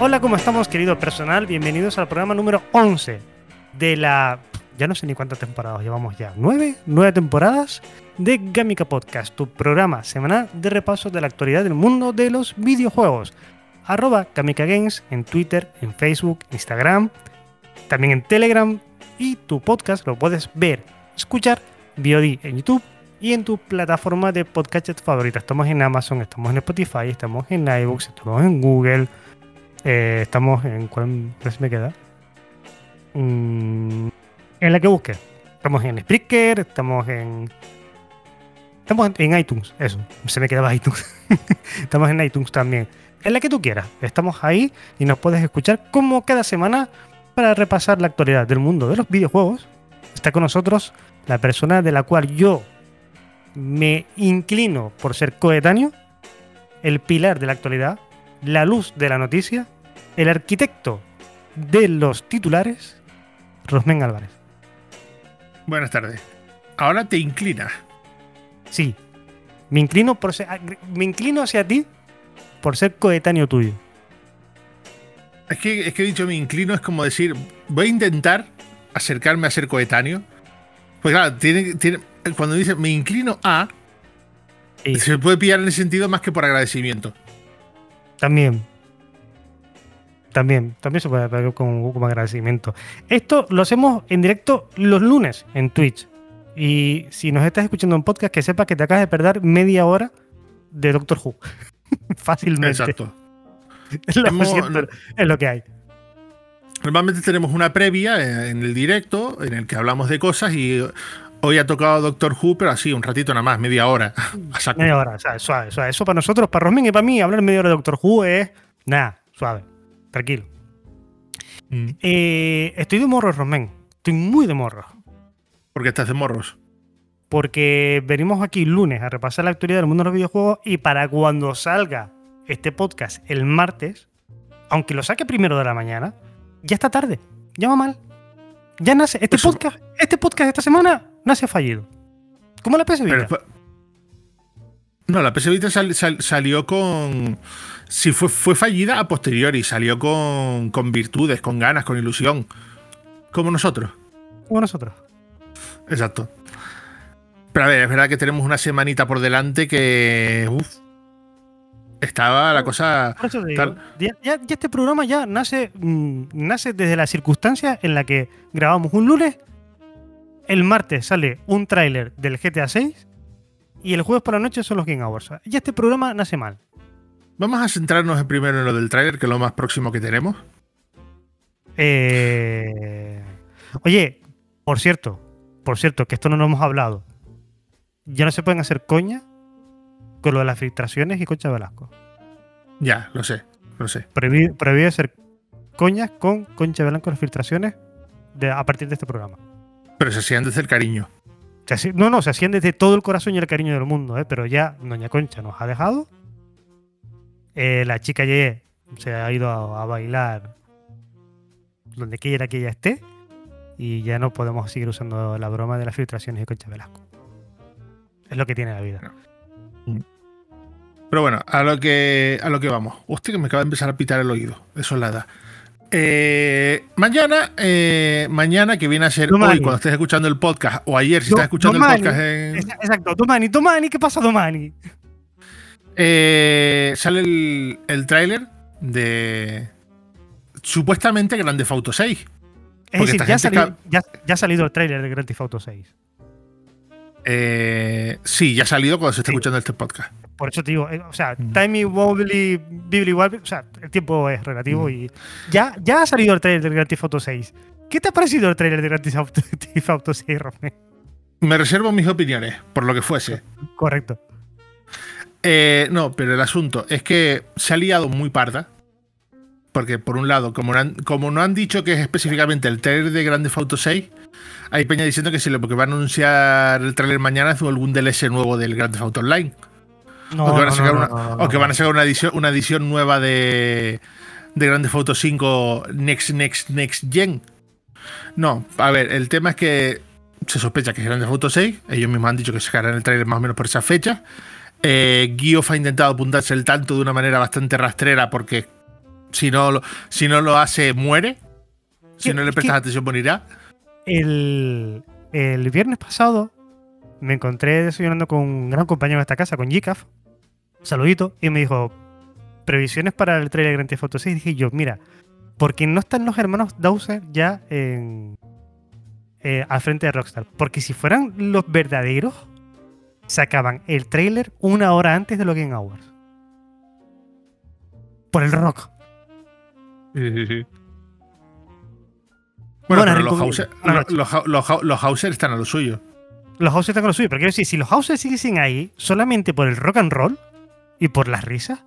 Hola, ¿cómo estamos, querido personal? Bienvenidos al programa número 11 de la... Ya no sé ni cuántas temporadas llevamos ya. ¿Nueve? ¿Nueve temporadas? De Gamica Podcast, tu programa semanal de repaso de la actualidad del mundo de los videojuegos. Arroba Gamica Games en Twitter, en Facebook, Instagram, también en Telegram. Y tu podcast lo puedes ver, escuchar, VOD en YouTube y en tu plataforma de podcast favorita. Estamos en Amazon, estamos en Spotify, estamos en iBooks, estamos en Google eh, estamos en. ¿Cuál me queda? Mm, en la que busque. Estamos en Spreaker, estamos en. Estamos en, iTunes, eso. Se me quedaba iTunes. estamos en iTunes también. En la que tú quieras. Estamos ahí y nos puedes escuchar como cada semana para repasar la actualidad del mundo de los videojuegos. Está con nosotros la persona de la cual yo me inclino por ser coetáneo, el pilar de la actualidad, la luz de la noticia, el arquitecto de los titulares, Rosmen Álvarez. Buenas tardes. Ahora te inclinas. Sí. Me inclino, por me inclino hacia ti por ser coetáneo tuyo. Es que, es que he dicho me inclino, es como decir, voy a intentar acercarme a ser coetáneo. Pues claro, tiene, tiene, cuando dice me inclino a, se puede pillar en ese sentido más que por agradecimiento. También. También, también se puede ver con, como agradecimiento. Esto lo hacemos en directo los lunes en Twitch. Y si nos estás escuchando en podcast, que sepas que te acabas de perder media hora de Doctor Who. Fácilmente. Exacto. Es lo, que hay. Normalmente tenemos una previa eh, en el directo en el que hablamos de cosas y hoy ha tocado Doctor Who, pero así, un ratito nada más, media hora. Media hora, suave, suave. Eso para nosotros, para Rosmin y para mí, hablar media hora de Doctor Who es nada, suave tranquilo. Mm. Eh, estoy de morro, Rosmen. Estoy muy de morro. ¿Por qué estás de morros? Porque venimos aquí lunes a repasar la actualidad del mundo de los videojuegos y para cuando salga este podcast el martes, aunque lo saque primero de la mañana, ya está tarde. Ya va mal. Ya nace. Este podcast, este podcast esta semana nace fallido. ¿Cómo la PS Vita? no, la PS Vita salió con si fue, fue fallida a posteriori, salió con, con virtudes, con ganas, con ilusión. Como nosotros. Como nosotros. Exacto. Pero a ver, es verdad que tenemos una semanita por delante que. Uf, estaba la cosa. Ya, ya, este programa ya nace, mm, nace desde la circunstancia en la que grabamos un lunes. El martes sale un tráiler del GTA 6 y el jueves por la noche son los Game Awards. Ya este programa nace mal. Vamos a centrarnos primero en lo del tráiler, que es lo más próximo que tenemos. Eh, oye, por cierto, por cierto, que esto no lo hemos hablado. Ya no se pueden hacer coñas con lo de las filtraciones y Concha Velasco. Ya, lo sé, lo sé. Prohibido, hacer coñas con Concha Velasco las filtraciones a partir de este programa. Pero se hacían desde el cariño. no, no, se hacían desde todo el corazón y el cariño del mundo, ¿eh? pero ya Doña Concha nos ha dejado eh, la chica Ye se ha ido a, bailar donde quiera que ella esté y ya no podemos seguir usando la broma de las filtraciones de Concha Velasco. Es lo que tiene la vida. Pero bueno, a lo que a lo que vamos. Hostia, que me acaba de empezar a pitar el oído. Eso es la edad. Eh, mañana, eh, mañana que viene a ser hoy cuando estés escuchando el podcast, o ayer si estás escuchando el podcast en... Exacto, Domani, Domani, ¿qué pasa, Domani? Eh, sale el, el tráiler de supuestamente Grand Theft Auto 6. Es decir, ya, ha salido el tráiler de Grand Theft Auto 6. Eh, sí, ya ha salido cuando se está escuchando este podcast. Por eso te digo, eh, o sea, mm. timing, wobbly, bibli, o sea, el tiempo es relativo mm. y ya, ya ha salido el tráiler de Grand Theft Auto 6. ¿Qué te ha parecido el tráiler de Grand Theft Auto 6, Romeo? Me reservo mis opiniones, por lo que fuese. Correcto. Eh, no, pero el asunto es que se ha liado muy parda. Porque, por un lado, como no han, como no han dicho que es específicamente el trailer de Grand Theft Auto 6, hay peña diciendo que si lo que van a anunciar el trailer mañana es algún DLC nuevo del Grand Theft Auto Online. No, o que van a sacar, una, no, no, o que no. van a sacar una edición, una edición nueva de, de Grand Theft Auto 5 Next, Next, Next Gen. No, a ver, el tema es que se sospecha que es Grand Theft Auto 6. Ellos mismos han dicho que sacarán el trailer más o menos por esa fecha. Eh, Geoff ha intentado apuntarse el tanto de una manera bastante rastrera porque si no lo, si no lo hace, muere. Si no le es prestas atención, morirá. El, viernes pasado me encontré desayunando con un gran compañero de esta casa, con Gcaf. Saludito. Y me dijo, previsiones para el trailer de Grand Theft Auto 6. dije yo, mira, porque no están los hermanos Dowser ya en, eh, al frente de Rockstar. Porque si fueran los verdaderos, sacaban el trailer una hora antes de los Game Awards. Por el rock. Bueno, pero los Hauser, buenas los, los, los- los Hauser están a lo suyo. Los Hauser están con lo suyo, pero quiero decir, si los Hauser siguen ahí solamente por el rock and roll y por las risas,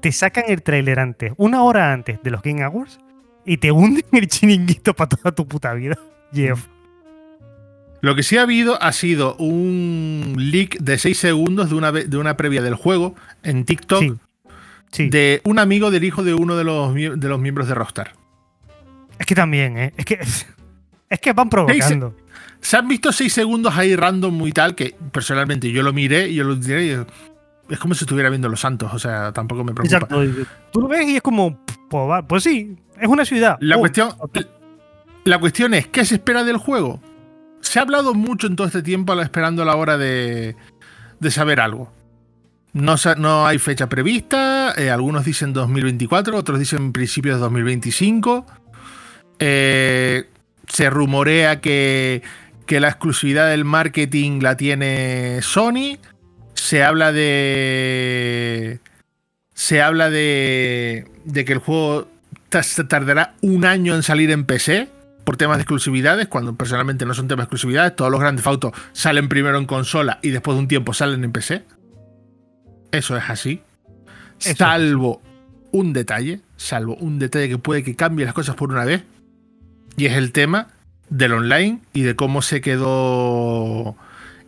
te sacan el trailer antes, una hora antes de los Game Awards, y te hunden el chiringuito para toda tu puta vida. Jeff. Lo que sí ha habido ha sido un leak de 6 segundos de una, de una previa del juego en TikTok Sí. Sí. de un amigo del hijo de uno de los, de los miembros de Rockstar. Es que también, ¿eh? Es que, es que van provocando. Se han visto 6 segundos ahí random muy tal que personalmente yo lo miré y yo lo diré y es como si estuviera viendo Los Santos, o sea, tampoco me preocupa. Exacto. Tú lo ves y es como, pues, pues sí, es una ciudad. La Oh, cuestión, la cuestión es, ¿qué se espera del juego? Se ha hablado mucho en todo este tiempo esperando la hora de, de saber algo. No hay fecha prevista, eh, algunos dicen 2024, otros dicen principios de 2025. Eh, se rumorea que, que la exclusividad del marketing la tiene Sony. Se habla de. Se habla de. de que el juego tardará un año en salir en PC por temas de exclusividades, cuando personalmente no son temas de exclusividades. Todos los grandes autos salen primero en consola y después de un tiempo salen en PC. Eso es así. Eso salvo un detalle, salvo un detalle que puede que cambie las cosas por una vez, y es el tema del online y de cómo se quedó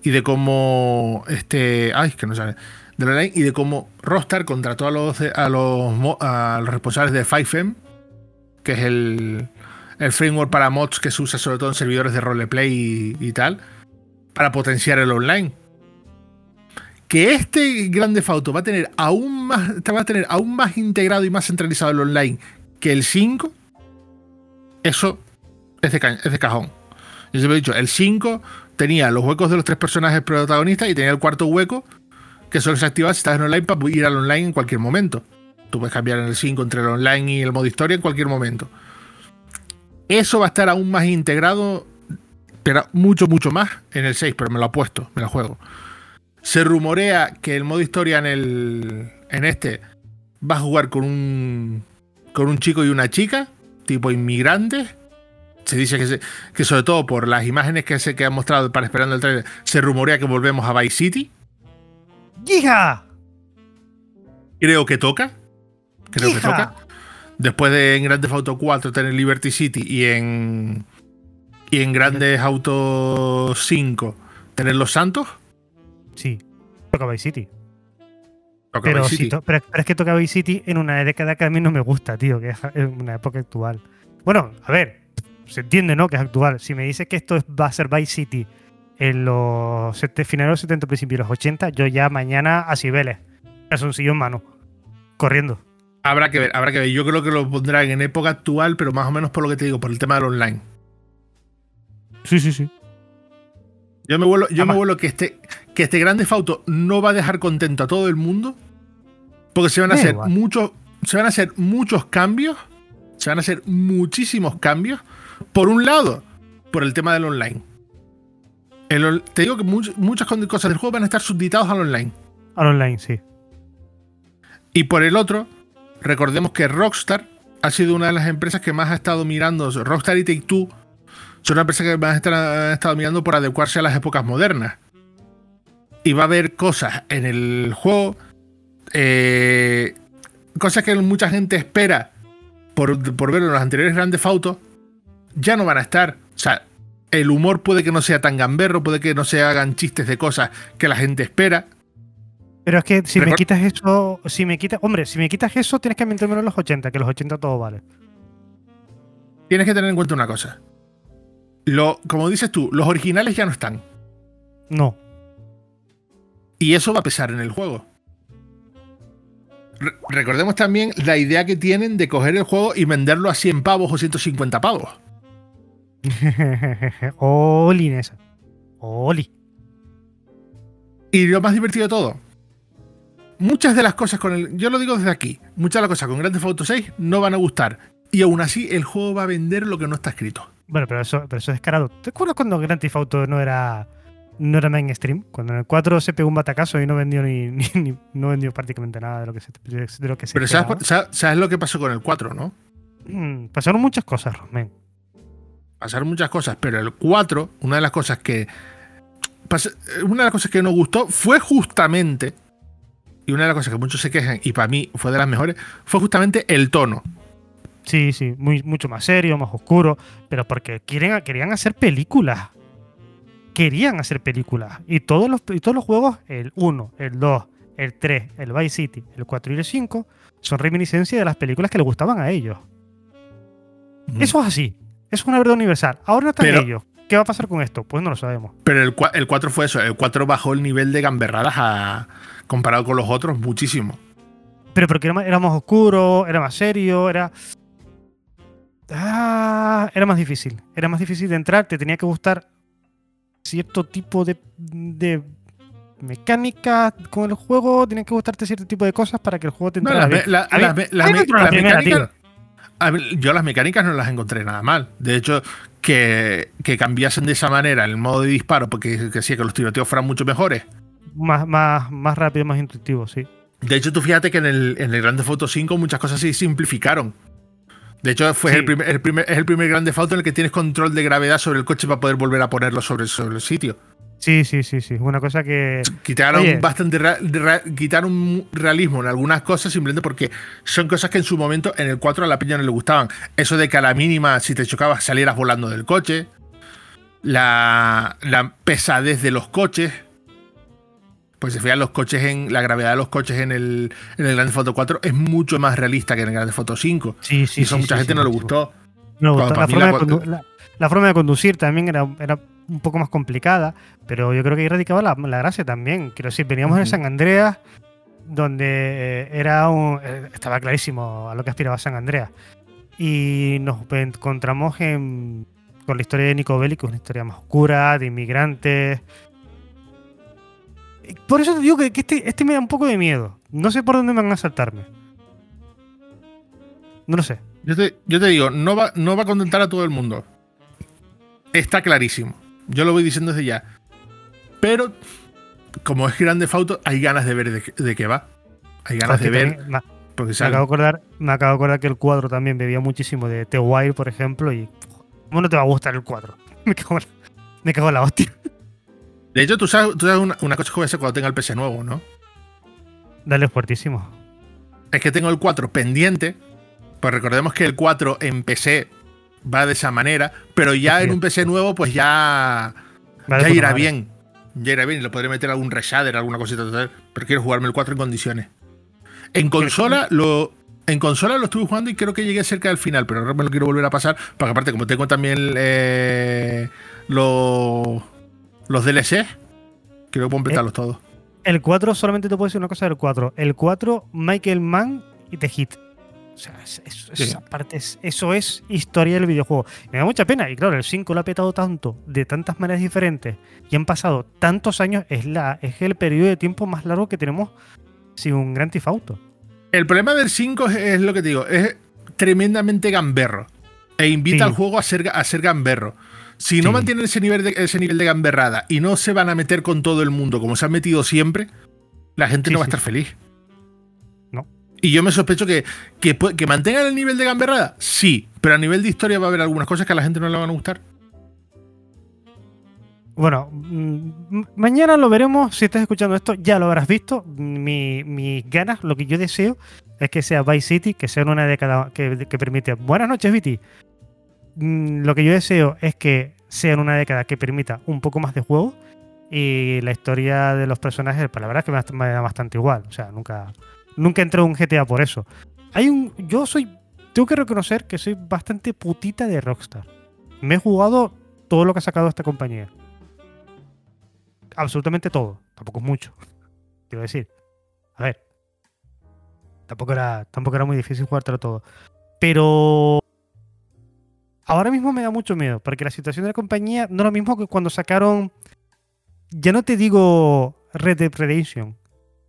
y de cómo este ay que no sale del online y de cómo Rockstar contrató a los a los, responsables de 5M que es el, el framework para mods que se usa sobre todo en servidores de roleplay y, tal para potenciar el online. Que este grande Auto va a tener aún más va a tener aún más integrado y más centralizado el online que el 5 eso es cajón. Yo siempre he dicho, el 5 tenía los huecos de los tres personajes protagonistas y tenía el cuarto hueco que solo se activa si estás en online para ir al online en cualquier momento. Tú puedes cambiar en el 5 entre el online y el modo historia en cualquier momento. Eso va a estar aún más integrado, pero mucho, mucho más en el 6, pero me lo apuesto, me lo juego. Se rumorea que el modo historia en el en este va a jugar con un con un chico y una chica, tipo inmigrantes. Se dice que, se- que sobre todo por las imágenes que se que han mostrado para esperando el trailer, se rumorea que volvemos a Vice City. ¡Hija! Creo que toca. Creo que toca. Después de en Grand Theft Auto 4 tener Liberty City y en y en Grandes Auto 5 tener Los Santos. Sí, toca Vice City. toca Pero, Vice sí, City. to- pero, pero es que toca Vice City en una década que a mí no me gusta, tío, que es una época actual. Bueno, a ver, se entiende, ¿no? Que es actual. Si me dices que esto es- va a ser Vice City en los finales de los 70, principios de los 80, yo ya mañana a Cibeles, calzoncillo en mano, corriendo. Habrá que ver, habrá que ver. Yo creo que lo pondrán en época actual, pero más o menos por lo que te digo, por el tema del online. Sí, sí, sí. Yo me vuelo, yo me vuelo que este, que este Grande Fauto no va a dejar contento a todo el mundo. Porque se van a hacer igual. muchos. Se van a hacer muchos cambios. Se van a hacer muchísimos cambios. Por un lado, por el tema del online. El te digo que much- muchas cosas del juego van a estar subditados al online. Al online, sí. Y por el otro, recordemos que Rockstar ha sido una de las empresas que más ha estado mirando. Rockstar y Take Two son una empresa que van a estar, han estado mirando por adecuarse a las épocas modernas. Y va a haber cosas en el juego, eh, cosas que mucha gente espera por, por ver en los anteriores grandes Autos, ya no van a estar. O sea, el humor puede que no sea tan gamberro, puede que no se hagan chistes de cosas que la gente espera. Pero es que si me quitas eso, si me quitas, hombre, si me quitas eso, tienes que meterme en los 80, que los 80 todo vale. Tienes que tener en cuenta una cosa. Lo, como dices tú, los originales ya no están. No. Y eso va a pesar en el juego. recordemos también la idea que tienen de coger el juego y venderlo a 100 pavos o 150 pavos. Oli, Nessa. Oli. Y lo más divertido de todo. Muchas de las cosas con el. Yo lo digo desde aquí. Muchas de las cosas con Grand Theft Auto 6 no van a gustar. Y aún así, el juego va a vender lo que no está escrito. Bueno, pero eso, pero eso es descarado. ¿Te acuerdas cuando Grand Theft Auto no era, no era mainstream? Cuando en el 4 se pegó un batacazo y no vendió ni, no vendió prácticamente nada de lo que se, de lo que Pero sabes, sabes, lo que pasó con el 4, ¿no? Mm, pasaron muchas cosas, Rosmen pasaron muchas cosas, pero el 4, una de las cosas que. Una de las cosas que nos gustó fue justamente. Y una de las cosas que muchos se quejan, y para mí fue de las mejores, fue justamente el tono. Sí, sí, muy, mucho más serio, más oscuro, pero porque quieren, querían hacer películas. Querían hacer películas. Y todos los, y todos los juegos, el 1, el 2, el 3, el Vice City, el 4 y el 5, son reminiscencia de las películas que les gustaban a ellos. Eso es así. Es una verdad universal. Ahora no está en ello. ¿Qué va a pasar con esto? Pues no lo sabemos. Pero el, el 4 fue eso. El 4 bajó el nivel de gamberradas a, comparado con los otros muchísimo. Pero porque era más, oscuro, era más serio, era. Ah, era más difícil. Era más difícil de entrar. Te tenía que gustar cierto tipo de, de mecánica con el juego. Tenía que gustarte cierto tipo de cosas para que el juego te entrara. No, la, la, yo las mecánicas no las encontré nada mal. De hecho, que, cambiasen de esa manera el modo de disparo, porque que, que los tiroteos fueran mucho mejores. Más, más, más rápido, más intuitivo, sí. De hecho, tú fíjate que en el, en el Grande Foto 5 muchas cosas se simplificaron. De hecho, fue el, primer, el primer, es el primer Grande Foto en el que tienes control de gravedad sobre el coche para poder volver a ponerlo sobre, sobre el sitio. Sí, sí, sí, sí. Una cosa que. Quitaron bastante quitaron realismo en algunas cosas simplemente porque son cosas que en su momento en el 4 a la piña no le gustaban. Eso de que a la mínima, si te chocabas, salieras volando del coche. La, pesadez de los coches. Pues se fijan los coches en. La gravedad de los coches en el, en el Grande Foto 4 es mucho más realista que en el Grande Foto 5. Sí, sí. Y eso mucha gente no le gustó. No, la, forma la, forma de conducir también era, era un poco más complicada, pero yo creo que ahí radicaba la, gracia también. Quiero decir, veníamos en San Andreas, donde eh, era un, eh, estaba clarísimo a lo que aspiraba San Andreas. Y nos encontramos con la historia de Nico Bellic, que es una historia más oscura, de inmigrantes. Por eso te digo que, este, este me da un poco de miedo. No sé por dónde me van a saltarme. No lo sé. Yo te, yo te digo, no va, no va a contentar a todo el mundo. Está clarísimo. Yo lo voy diciendo desde ya. Pero, como es grande Fauto, hay ganas de ver de, qué va. Hay ganas de ver. me, acabo de acordar, me acabo de acordar que el cuadro también bebía muchísimo de The Wire, por ejemplo, y. ¿Cómo no te va a gustar el cuadro? me cago, me cago en la hostia. De hecho, tú sabes, tú sabes una, cosa que voy a hacer cuando tenga el PC nuevo, ¿no? Dale fuertísimo. Es que tengo el 4 pendiente. Pues recordemos que el 4 en PC va de esa manera, pero ya en un PC nuevo, pues ya, ya irá bien. Ya irá bien y le podré meter algún reshader, alguna cosita, pero quiero jugarme el 4 en condiciones. En consola lo. En consola lo estuve jugando y creo que llegué cerca del final, pero ahora me lo quiero volver a pasar. Porque aparte, como tengo también eh, los, los DLC, quiero completarlos eh, todos. El 4 solamente te puedo decir una cosa del 4. El 4, Michael Mann y The Hit. O sea, esa parte eso es historia del videojuego. Me da mucha pena. Y claro, el 5 lo ha petado tanto, de tantas maneras diferentes, y han pasado tantos años, es, la, es el periodo de tiempo más largo que tenemos sin un Grand Theft Auto. El problema del 5 es, lo que te digo, es tremendamente gamberro. E invita al juego a ser, a ser gamberro. Si no mantienen ese nivel, de, ese nivel de gamberrada y no se van a meter con todo el mundo como se han metido siempre, la gente no va a estar feliz. Y yo me sospecho que, que, mantengan el nivel de gamberrada, sí, pero a nivel de historia va a haber algunas cosas que a la gente no le van a gustar. Bueno, mm, mañana lo veremos. Si estás escuchando esto, ya lo habrás visto. Mi- mis ganas, lo que yo deseo es que sea Vice City, que sea una década que, que permite. Buenas noches, Viti. Mm, Lo que yo deseo es que sea una década que permita un poco más de juego. Y la historia de los personajes, la verdad es que me da bastante igual. O sea, nunca, nunca entré a un GTA por eso. Hay un. Yo soy. Tengo que reconocer que soy bastante putita de Rockstar. Me he jugado todo lo que ha sacado esta compañía absolutamente todo. Tampoco es mucho. Quiero decir. A ver. Tampoco era, tampoco era muy difícil jugártelo todo. Pero. Ahora mismo me da mucho miedo. Porque la situación de la compañía no es lo mismo que cuando sacaron. Ya no te digo Red Dead Redemption.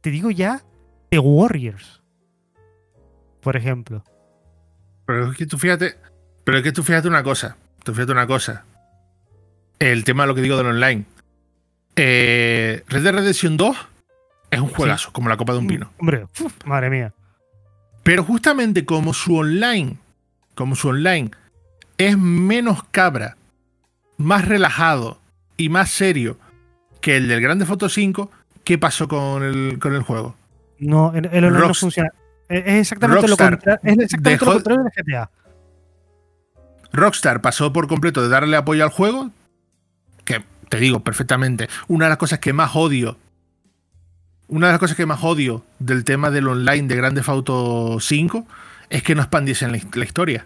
Te digo ya The Warriors. Por ejemplo. Pero es que tú fíjate. Pero es que tú fíjate una cosa. Tú fíjate una cosa. El tema de lo que digo del online. Eh, Red Dead Redemption 2 es un juegazo, como la copa de un pino. Hombre, uf, madre mía. Pero justamente como su online, como su online es menos cabra, más relajado y más serio que el del Grande Foto 5, ¿qué pasó con el, con el juego? No, el, el online no funciona. Es es exactamente, lo, Rockstar contra- es exactamente lo contrario de GTA. Rockstar pasó por completo de darle apoyo al juego, que te digo perfectamente, una de las cosas que más odio, una de las cosas que más odio del tema del online de Grande Auto 5 es que no expandiesen la, la historia.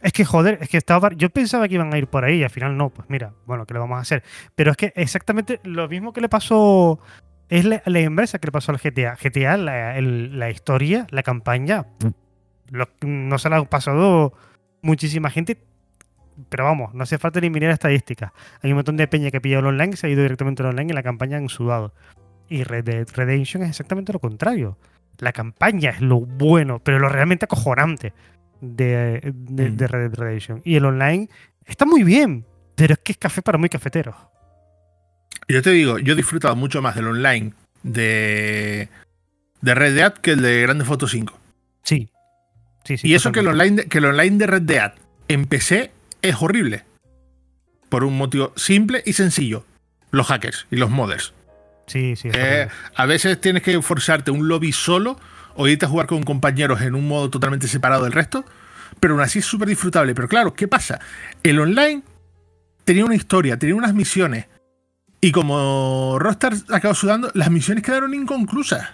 Es que joder, es que estaba. Yo pensaba que iban a ir por ahí y al final no. Pues mira, bueno, ¿qué le vamos a hacer? Pero es que exactamente lo mismo que le pasó. Es la, la inversa que le pasó al GTA. GTA, la, el- la historia, la campaña, lo- no se la ha pasado muchísima gente. Pero vamos, no hace falta ni mirar estadísticas. Hay un montón de peña que ha pillado el online se ha ido directamente al online y la campaña han sudado. Y Red Dead Redemption es exactamente lo contrario. La campaña es lo bueno, pero lo realmente acojonante de, de, Mm. de Red Dead Redemption. Y el online está muy bien, pero es que es café para muy cafeteros. Yo te digo, yo he disfrutado mucho más del online de, de Red Dead que el de Grande Foto 5. Sí. Sí, sí. y eso que el, online de, que el online de Red Dead en PC es horrible. Por un motivo simple y sencillo. Los hackers y los modders. Sí, sí. Eh, a veces tienes que forzarte un lobby solo o irte a jugar con compañeros en un modo totalmente separado del resto. Pero aún así es súper disfrutable. Pero claro, ¿qué pasa? El online tenía una historia, tenía unas misiones. Y como Rockstar acabó sudando, las misiones quedaron inconclusas.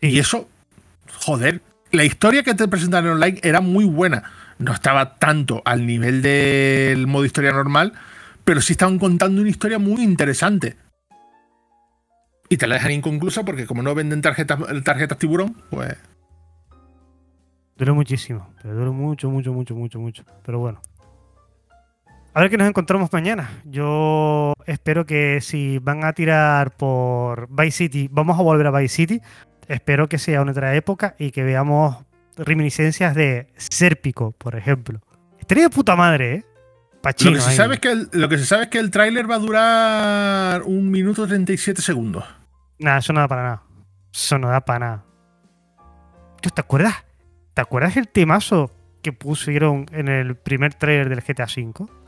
Y eso, joder, la historia que te presentaron en online era muy buena. No estaba tanto al nivel del modo historia normal, pero sí estaban contando una historia muy interesante. Y te la dejan inconclusa porque como no venden tarjetas, tarjetas tiburón, pues... Duele muchísimo. Pero duele mucho, mucho, mucho, mucho, mucho. Pero bueno. A ver qué nos encontramos mañana. Yo espero que si van a tirar por Vice City, vamos a volver a Vice City. Espero que sea una otra época y que veamos reminiscencias de Sérpico, por ejemplo. Estaría de puta madre, ¿eh? Pachino. Lo que, se sabe es que el, lo que se sabe es que el tráiler va a durar un minuto 37 segundos. Nada, eso no da para nada. Eso no da para nada. ¿Tú te acuerdas? ¿Te acuerdas el temazo que pusieron en el primer trailer del GTA V?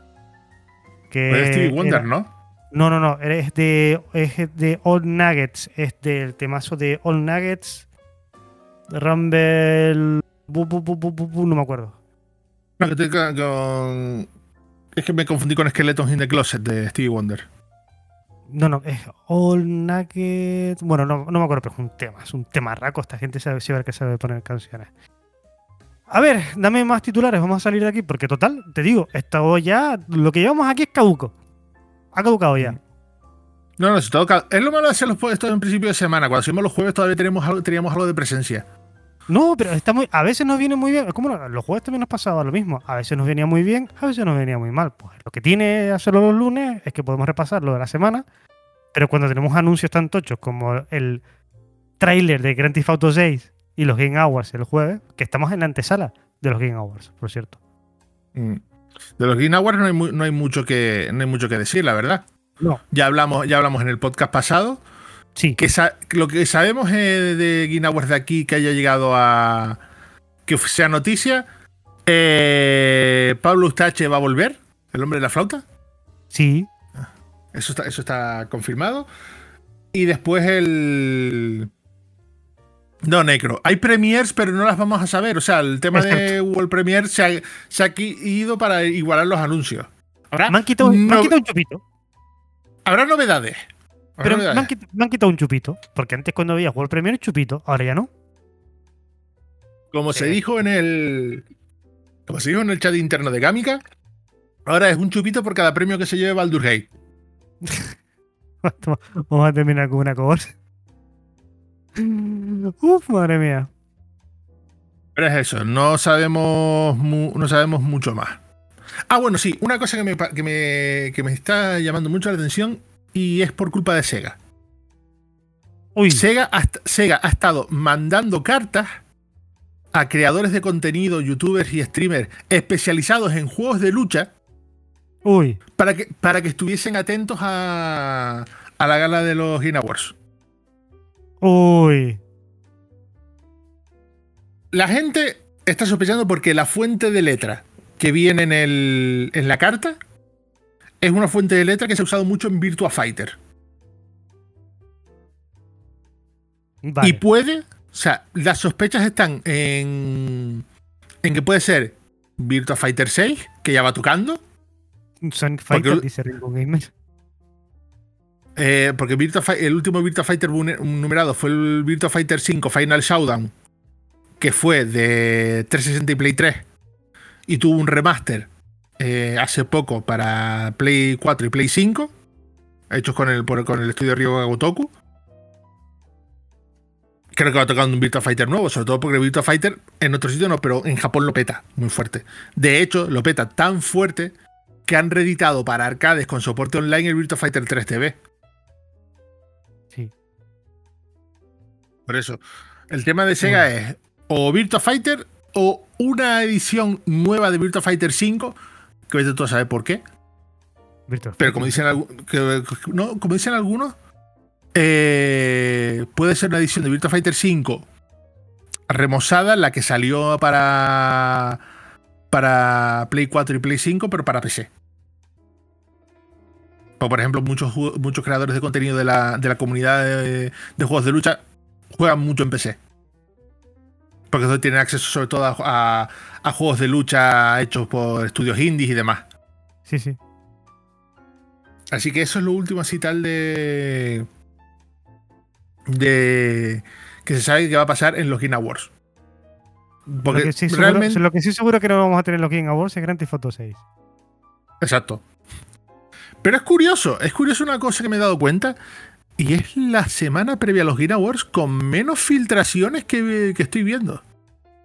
Que Pues Stevie Wonder, era- ¿no? No, no, no. Es de, es de All Nuggets. Es del temazo de All Nuggets. Rumble. bu, bu, bu, no me acuerdo. No, que con- Es que me confundí con Skeletons in the Closet de Stevie Wonder. No, no, es All Nuggets. Bueno, no, no me acuerdo, pero es un tema. Es un tema raco. Esta gente sabe, sabe que sabe poner canciones. A ver, dame más titulares. Vamos a salir de aquí. Porque, total, te digo, esto ya. Lo que llevamos aquí es caduco. Ha caducado ya. No, no, si todo ca- es lo malo de hacer los puestos en principio de semana. Cuando hacemos los jueves todavía tenemos algo, teníamos algo de presencia. No, pero está muy, a veces nos viene muy bien. Como lo- los jueves también nos pasaba lo mismo. A veces nos venía muy bien, a veces nos venía muy mal. Pues lo que tiene hacerlo los lunes es que podemos repasar lo de la semana. Pero cuando tenemos anuncios tan tochos como el tráiler de Grand Theft Auto 6 y los Game Awards el jueves, que estamos en la antesala de los Game Awards, por cierto. Mm. De los Game Awards no hay, mu- no hay mucho que, no hay mucho que decir, la verdad. No. Ya hablamos, ya hablamos en el podcast pasado. Sí, Que lo que sabemos eh, de Game Awards de aquí que haya llegado a. que sea noticia. eh, Pablo Ustache va a volver, el hombre de la flauta. Sí. Eso está, eso está confirmado. Y después el. No, Necro. Hay premiers, pero no las vamos a saber. O sea, el tema de World Premiere se ha, se ha ido para igualar los anuncios. ¿Habrá me, han quitado, me han quitado un chupito. Habrá novedades. pero Me, han quitado, me, han quitado, un chupito. Porque antes cuando veías World Premiere, chupito. Ahora ya no. Como se dijo en el. Como se dijo en el chat interno de Gamica, ahora es un chupito por cada premio que se lleve Baldur Gate. Vamos a terminar con una cosa. Uf, madre mía. Pero es eso, no sabemos, no sabemos mucho más. Ah, bueno, sí, una cosa que me, que me, está llamando mucho la atención y es por culpa de Sega. Uy. Sega, Sega ha estado mandando cartas a creadores de contenido, youtubers y streamers especializados en juegos de lucha. Uy. Para que, para que estuviesen atentos a, a la gala de los Game Awards. Uy. La gente está sospechando porque la fuente de letra que viene en, el, en la carta es una fuente de letra que se ha usado mucho en Virtua Fighter. Y puede o sea, las sospechas están en, en que puede ser Virtua Fighter 6, que ya va tocando. Sonic Fighter, dice Rainbow Gamer. Eh, porque el último Virtua Fighter numerado fue el Virtua Fighter 5 Final Showdown, que fue de 360 y Play 3, y tuvo un remaster eh, hace poco para Play 4 y Play 5, hechos con el, con el estudio Ryo Gotoku creo que va tocando un Virtua Fighter nuevo, sobre todo porque el Virtua Fighter en otro sitio no, pero en Japón lo peta muy fuerte. De hecho, lo peta tan fuerte que han reeditado para arcades con soporte online el Virtua Fighter 3 TV. Sí. Por eso, el tema de Sega es o Virtua Fighter o una edición nueva de Virtua Fighter 5, que vete tú a saber por qué. Pero como dicen, no, como dicen algunos, eh, puede ser una edición de Virtua Fighter 5 remozada, la que salió para, para Play 4 y Play 5, pero para PC. O por ejemplo, muchos, muchos creadores de contenido de la, comunidad de, juegos de lucha juegan mucho en PC. Porque tienen acceso sobre todo a, a, juegos de lucha hechos por estudios indies y demás. Sí, sí. Así que eso es lo último así tal de, de que se sabe que va a pasar en los Game Awards. Porque lo que, sí realmente... seguro, lo que sí seguro que no vamos a tener en los Game Awards es Grand Theft Auto 6. Exacto. Pero es curioso, es curioso una cosa que me he dado cuenta. Y es la semana previa a los Game Awards con menos filtraciones que, estoy viendo.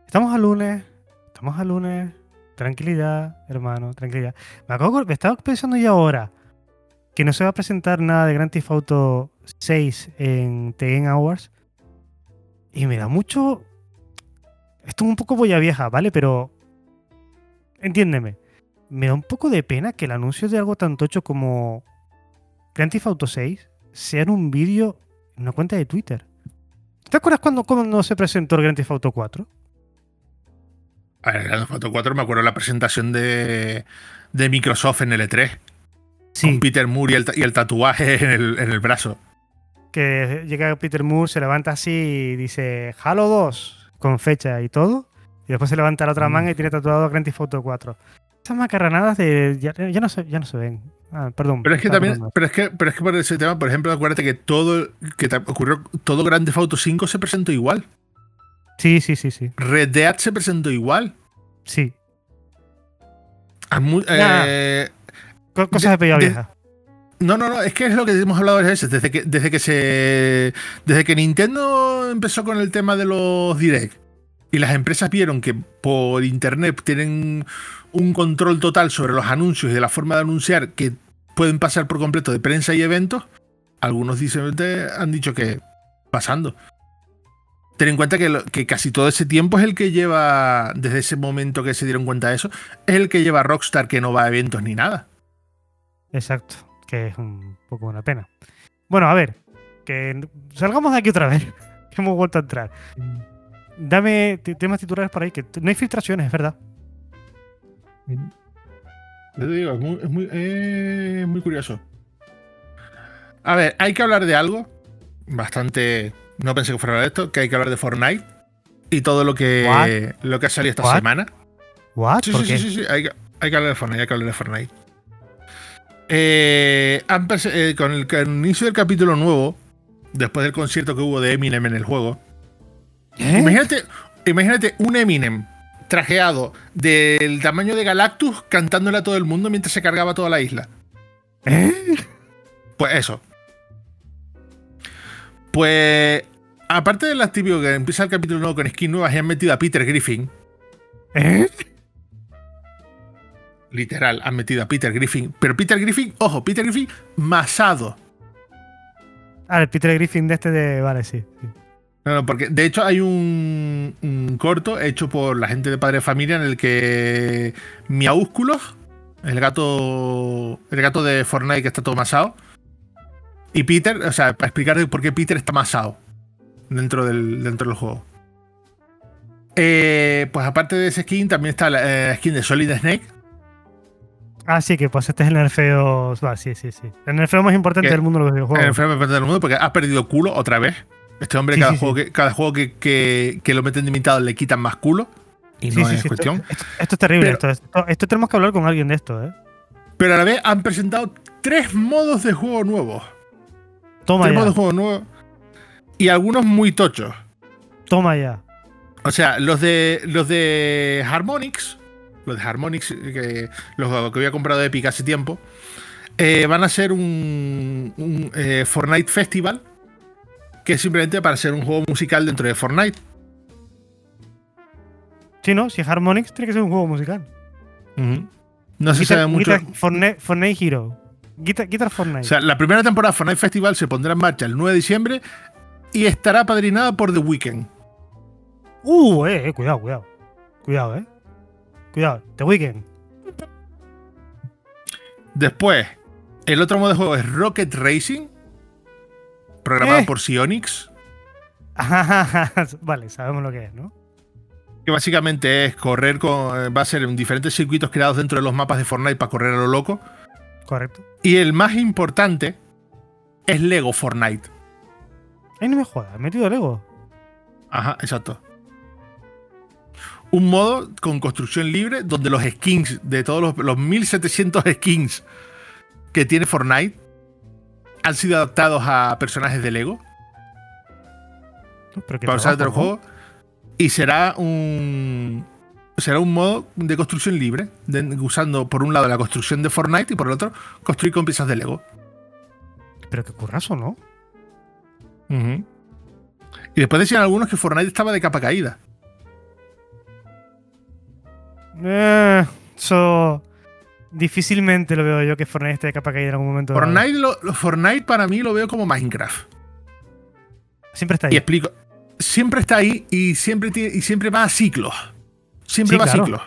Estamos a lunes. Estamos a lunes. Tranquilidad, hermano, tranquilidad. Me, acabo, estaba pensando ya ahora que no se va a presentar nada de Grand Theft Auto 6 en Game Awards. Y me da mucho. Esto es un poco boya vieja, ¿vale? Pero. Entiéndeme. Me da un poco de pena que el anuncio de algo tan tocho como Grand Theft Auto 6 sea en un vídeo en una cuenta de Twitter. ¿Te acuerdas cuando, cuando se presentó el Grand Theft Auto 4? A ver, el Grand Theft Auto 4 me acuerdo de la presentación de, de Microsoft en el E3. Sí. Con Peter Moore y el, tatuaje en el, en el brazo que llega Peter Moore, se levanta así y dice Halo 2 con fecha y todo. Y después se levanta la otra mm. manga y tiene tatuado Grand Theft Auto 4. Esas macarranadas de, ya, no se, ya no se ven. Ah, perdón. Pero es que también, pero es que, pero es que por ese tema, por ejemplo, acuérdate que todo que ocurrió, todo Grand Theft Auto 5 se presentó igual. Sí, sí, sí, sí. Red Dead se presentó igual. Sí. Eh, cosas de pella vieja. No, no, no, es que es lo que hemos hablado varias veces. Desde que, desde que se. Desde que Nintendo empezó con el tema de los Direct y las empresas vieron que por internet tienen un control total sobre los anuncios y de la forma de anunciar que pueden pasar por completo de prensa y eventos, algunos dicen, han dicho que pasando. Ten en cuenta que, que, casi todo ese tiempo es el que lleva, desde ese momento que se dieron cuenta de eso, es el que lleva Rockstar que no va a eventos ni nada. Exacto que es un poco una pena. Bueno, a ver, que salgamos de aquí otra vez, que hemos vuelto a entrar. Dame temas titulares por ahí, que no hay filtraciones, es verdad. Te digo, es muy, es muy, muy curioso. A ver, hay que hablar de algo bastante. No pensé que fuera de esto, que hay que hablar de Fortnite y todo lo que, lo que ha salido esta What? semana. ¿What? Sí, ¿Por sí, qué? sí, sí, sí, Hay, que, hay que hablar de Fortnite, hay que hablar de Fortnite. Eh, han eh, con, el, con el inicio del capítulo nuevo, después del concierto que hubo de Eminem en el juego, ¿Eh? imagínate, imagínate un Eminem trajeado del tamaño de Galactus cantándole a todo el mundo mientras se cargaba toda la isla. ¿Eh? Pues eso. Pues, aparte del típico que empieza el capítulo nuevo con skin nuevas y han metido a Peter Griffin, ¿Eh? literal, han metido a Peter Griffin, pero Peter Griffin, ojo, Peter Griffin masado. Ah, el Peter Griffin de este de. Vale, sí. sí. No, no, porque de hecho hay un, un corto hecho por la gente de Padre Familia en el que Miaúsculos, el gato, el gato de Fortnite que está todo masado, y Peter, o sea, para explicar por qué Peter está masado dentro del, dentro del juego. Eh, pues aparte de ese skin, también está la eh, skin de Solid Snake. Ah, sí, que pues este es el nerfeo. Sí, sí, sí. El nerfeo más importante del mundo de los videojuegos. El enfermo del mundo porque ha perdido culo otra vez. Este hombre, Sí, cada, sí, juego, sí. Que, cada juego que, que- que lo meten de invitado le quitan más culo. Y no es cuestión. Esto, es terrible. Pero- esto, esto, tenemos que hablar con alguien de esto, ¿eh? Pero a la vez han presentado tres modos de juego nuevos. Toma tres ya. modos de juego nuevos. Y algunos muy tochos. Toma ya. O sea, los de los de Harmonix, los de Harmonix, que, los que había comprado Epic hace tiempo, eh, van a ser un, un, eh, Fortnite Festival, que simplemente para ser un juego musical dentro de Fortnite. Sí, ¿no? Si es Harmonix, tiene que ser un juego musical. No se Guitar- sabe mucho. Guitar- Fortnite, Fortnite Hero. Guitar, Guitar Fortnite. O sea, la primera temporada de Fortnite Festival se pondrá en marcha el 9 de diciembre y estará padrinada por The Weeknd. uh, eh, eh, cuidado, cuidado. Cuidado, eh. Cuidado. The Weeknd. Después, el otro modo de juego es Rocket Racing, programado Eh. por Sionix, vale, sabemos lo que es, ¿no? que básicamente es correr con. eh, va a ser en diferentes circuitos creados dentro de los mapas de Fortnite para correr a lo loco. Correcto. Y el más importante es Lego Fortnite. Ay, no me jodas, he metido Lego. Ajá, exacto. Un modo con construcción libre donde los skins de todos los, los 1700 skins que tiene Fortnite han sido adaptados a personajes de Lego pero para usar trabajo, juego. Y será un. Será un modo de construcción libre, de- usando por un lado la construcción de Fortnite y por el otro construir con piezas de Lego. Pero qué currazo, ¿no? Y después decían algunos que Fortnite estaba de capa caída. Eh, eso. Difícilmente lo veo yo que Fortnite esté de capa caída en algún momento. Fortnite, lo- lo- Fortnite para mí lo veo como Minecraft. Siempre está Y ahí. explico. Siempre está ahí y siempre, tiene, y siempre va a ciclos. Siempre Sí, va claro. a ciclos.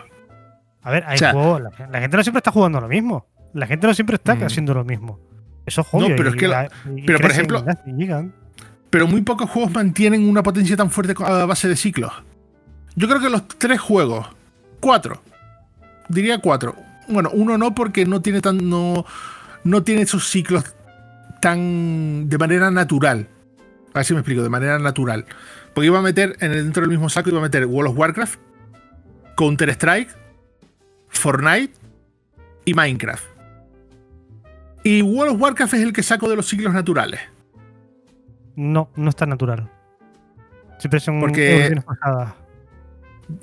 A ver, hay o sea- juegos. La, la gente no siempre está jugando lo mismo. La gente no siempre está Mm. haciendo lo mismo. Eso es No, obvio. pero y es que la- y pero, por ejemplo- y. Pero muy pocos juegos mantienen una potencia tan fuerte a base de ciclos. Yo creo que los tres juegos, cuatro, diría cuatro. Bueno, uno no porque no tiene tan, no, no tiene esos ciclos tan de manera natural. A ver si me explico, de manera natural. Porque iba a meter en el, dentro del mismo saco iba a meter World of Warcraft, Counter Strike, Fortnite y Minecraft. Y World of Warcraft es el que saco de los ciclos naturales. No, no es tan natural. Siempre son Porque-.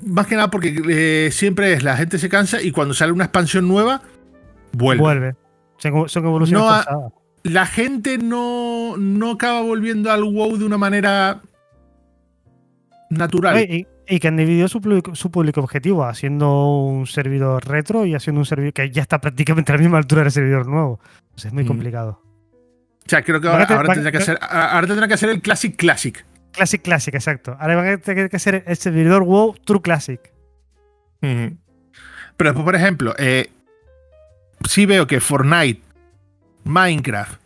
Más que nada porque eh, siempre es la gente se cansa y cuando sale una expansión nueva, vuelve. Vuelve. Son, son evoluciones No. La gente no, no acaba volviendo al WoW de una manera natural. Y, y que han dividido su público, su público objetivo, haciendo un servidor retro y haciendo un servidor que ya está prácticamente a la misma altura del servidor nuevo. Entonces es muy Mm. complicado. O sea, creo que ahora, ahora tendrá que hacer, ahora tendrá que hacer el Classic Classic. Classic Classic, exacto. Ahora van a tener que hacer el servidor WoW True Classic. Pero después, por ejemplo, eh, sí veo que Fortnite, Minecraft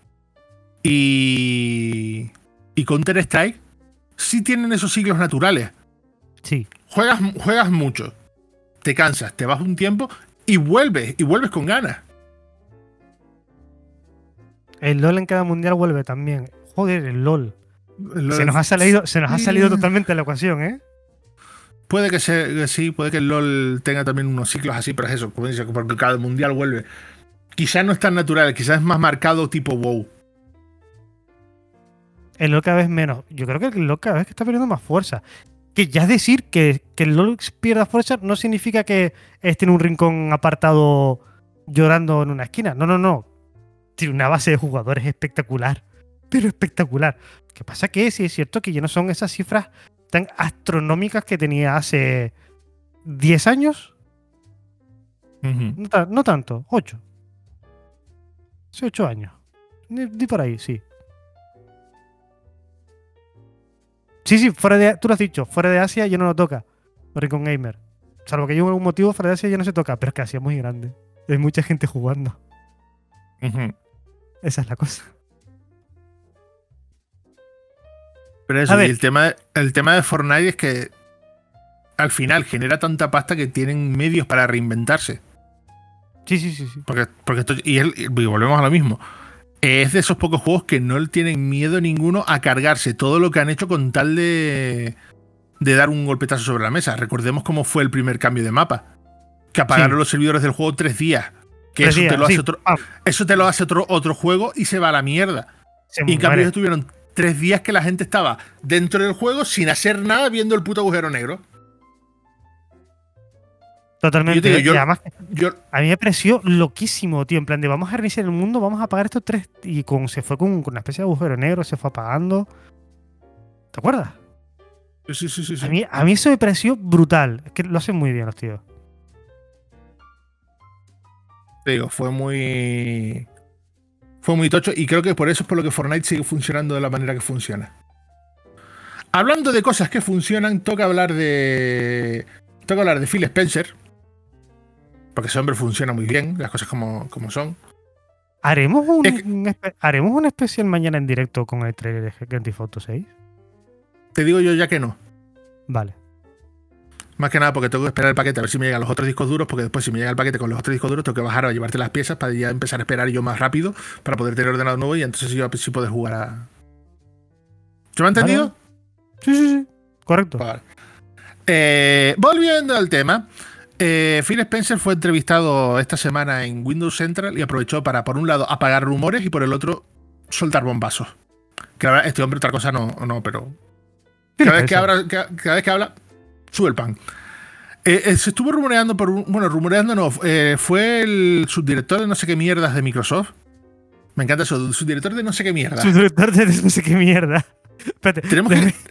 y, y Counter Strike sí tienen esos ciclos naturales. Sí. Juegas, juegas mucho, te cansas, te vas un tiempo y vuelves, y vuelves con ganas. El LOL en cada mundial vuelve también. Joder, el LOL. Se nos ha salido, se nos ha salido totalmente la ecuación, ¿eh? Puede que sea, que sí, puede que el LOL tenga también unos ciclos así, pero es eso, como dice, porque cada mundial vuelve. Quizás no es tan natural, quizás es más marcado tipo WoW. El LOL cada vez menos. Yo creo que el LOL cada vez que está perdiendo más fuerza. Que ya es decir que, que el LOL pierda fuerza no significa que esté en un rincón apartado llorando en una esquina. No, no, no. Tiene una base de jugadores espectacular. Pero espectacular. Que pasa que sí es cierto que ya no son esas cifras tan astronómicas que tenía hace 10 años. No, ta- no tanto, 8. Hace 8 años. Ni, ni por ahí, sí. Sí, sí, fuera de, tú lo has dicho, fuera de Asia ya no lo toca. Rincon Gamer. Salvo que haya algún motivo, fuera de Asia ya no se toca, pero es que Asia es muy grande. Hay mucha gente jugando. Esa es la cosa. Pero eso, y el tema, el tema de Fortnite es que al final genera tanta pasta que tienen medios para reinventarse. Sí, sí, sí, sí. Porque, porque esto, y, el- y volvemos a lo mismo. Es de esos pocos juegos que no le tienen miedo ninguno a cargarse todo lo que han hecho con tal de, de dar un golpetazo sobre la mesa. Recordemos cómo fue el primer cambio de mapa. Que apagaron Sí. los servidores del juego tres días. Que Tres eso, días, te lo sí, hace otro, pam, eso te lo hace otro, otro juego y se va a la mierda. se Y en cambio ellos tuvieron tres días que la gente estaba dentro del juego sin hacer nada viendo el puto agujero negro. Totalmente. Yo te digo, yo- y además, Yo, a mí me pareció loquísimo, tío. En plan de vamos a reiniciar el mundo, vamos a apagar estos tres. Y con, se fue con, con una especie de agujero negro, se fue apagando. ¿Te acuerdas? sí, sí, sí, sí. A mí, a mí eso me pareció brutal. Es que lo hacen muy bien los tíos. Te digo, fue muy. Fue muy tocho y creo que por eso es por lo que Fortnite sigue funcionando de la manera que funciona. Hablando de cosas que funcionan, toca hablar de. Toca hablar de Phil Spencer. Porque ese hombre funciona muy bien, las cosas como, como son. ¿Haremos un, Es que- un espe- ¿Haremos un especial mañana en directo con el trailer de Grand Theft Auto 6? Te digo yo ya que no. Vale. Más que nada porque tengo que esperar el paquete a ver si me llegan los otros discos duros, porque después si me llega el paquete con los otros discos duros tengo que bajar a llevarte las piezas para ya empezar a esperar yo más rápido para poder tener ordenado nuevo y entonces yo sí poder jugar a... ¿Se me ha entendido? Sí, sí, sí. Correcto. Vale. Eh, volviendo al tema, eh, Phil Spencer fue entrevistado esta semana en Windows Central y aprovechó para, por un lado, apagar rumores y por el otro, soltar bombazos. Que la verdad, este hombre otra cosa no, no pero cada vez, que cada, cada vez que habla, sube el pan. Eh, eh, se estuvo rumoreando por un. Bueno, rumoreando no. eh, fue el subdirector de no sé qué mierdas de Microsoft. Me encanta eso, subdirector de no sé qué mierda. Su director de no sé qué mierda. Espérate. Tenemos que,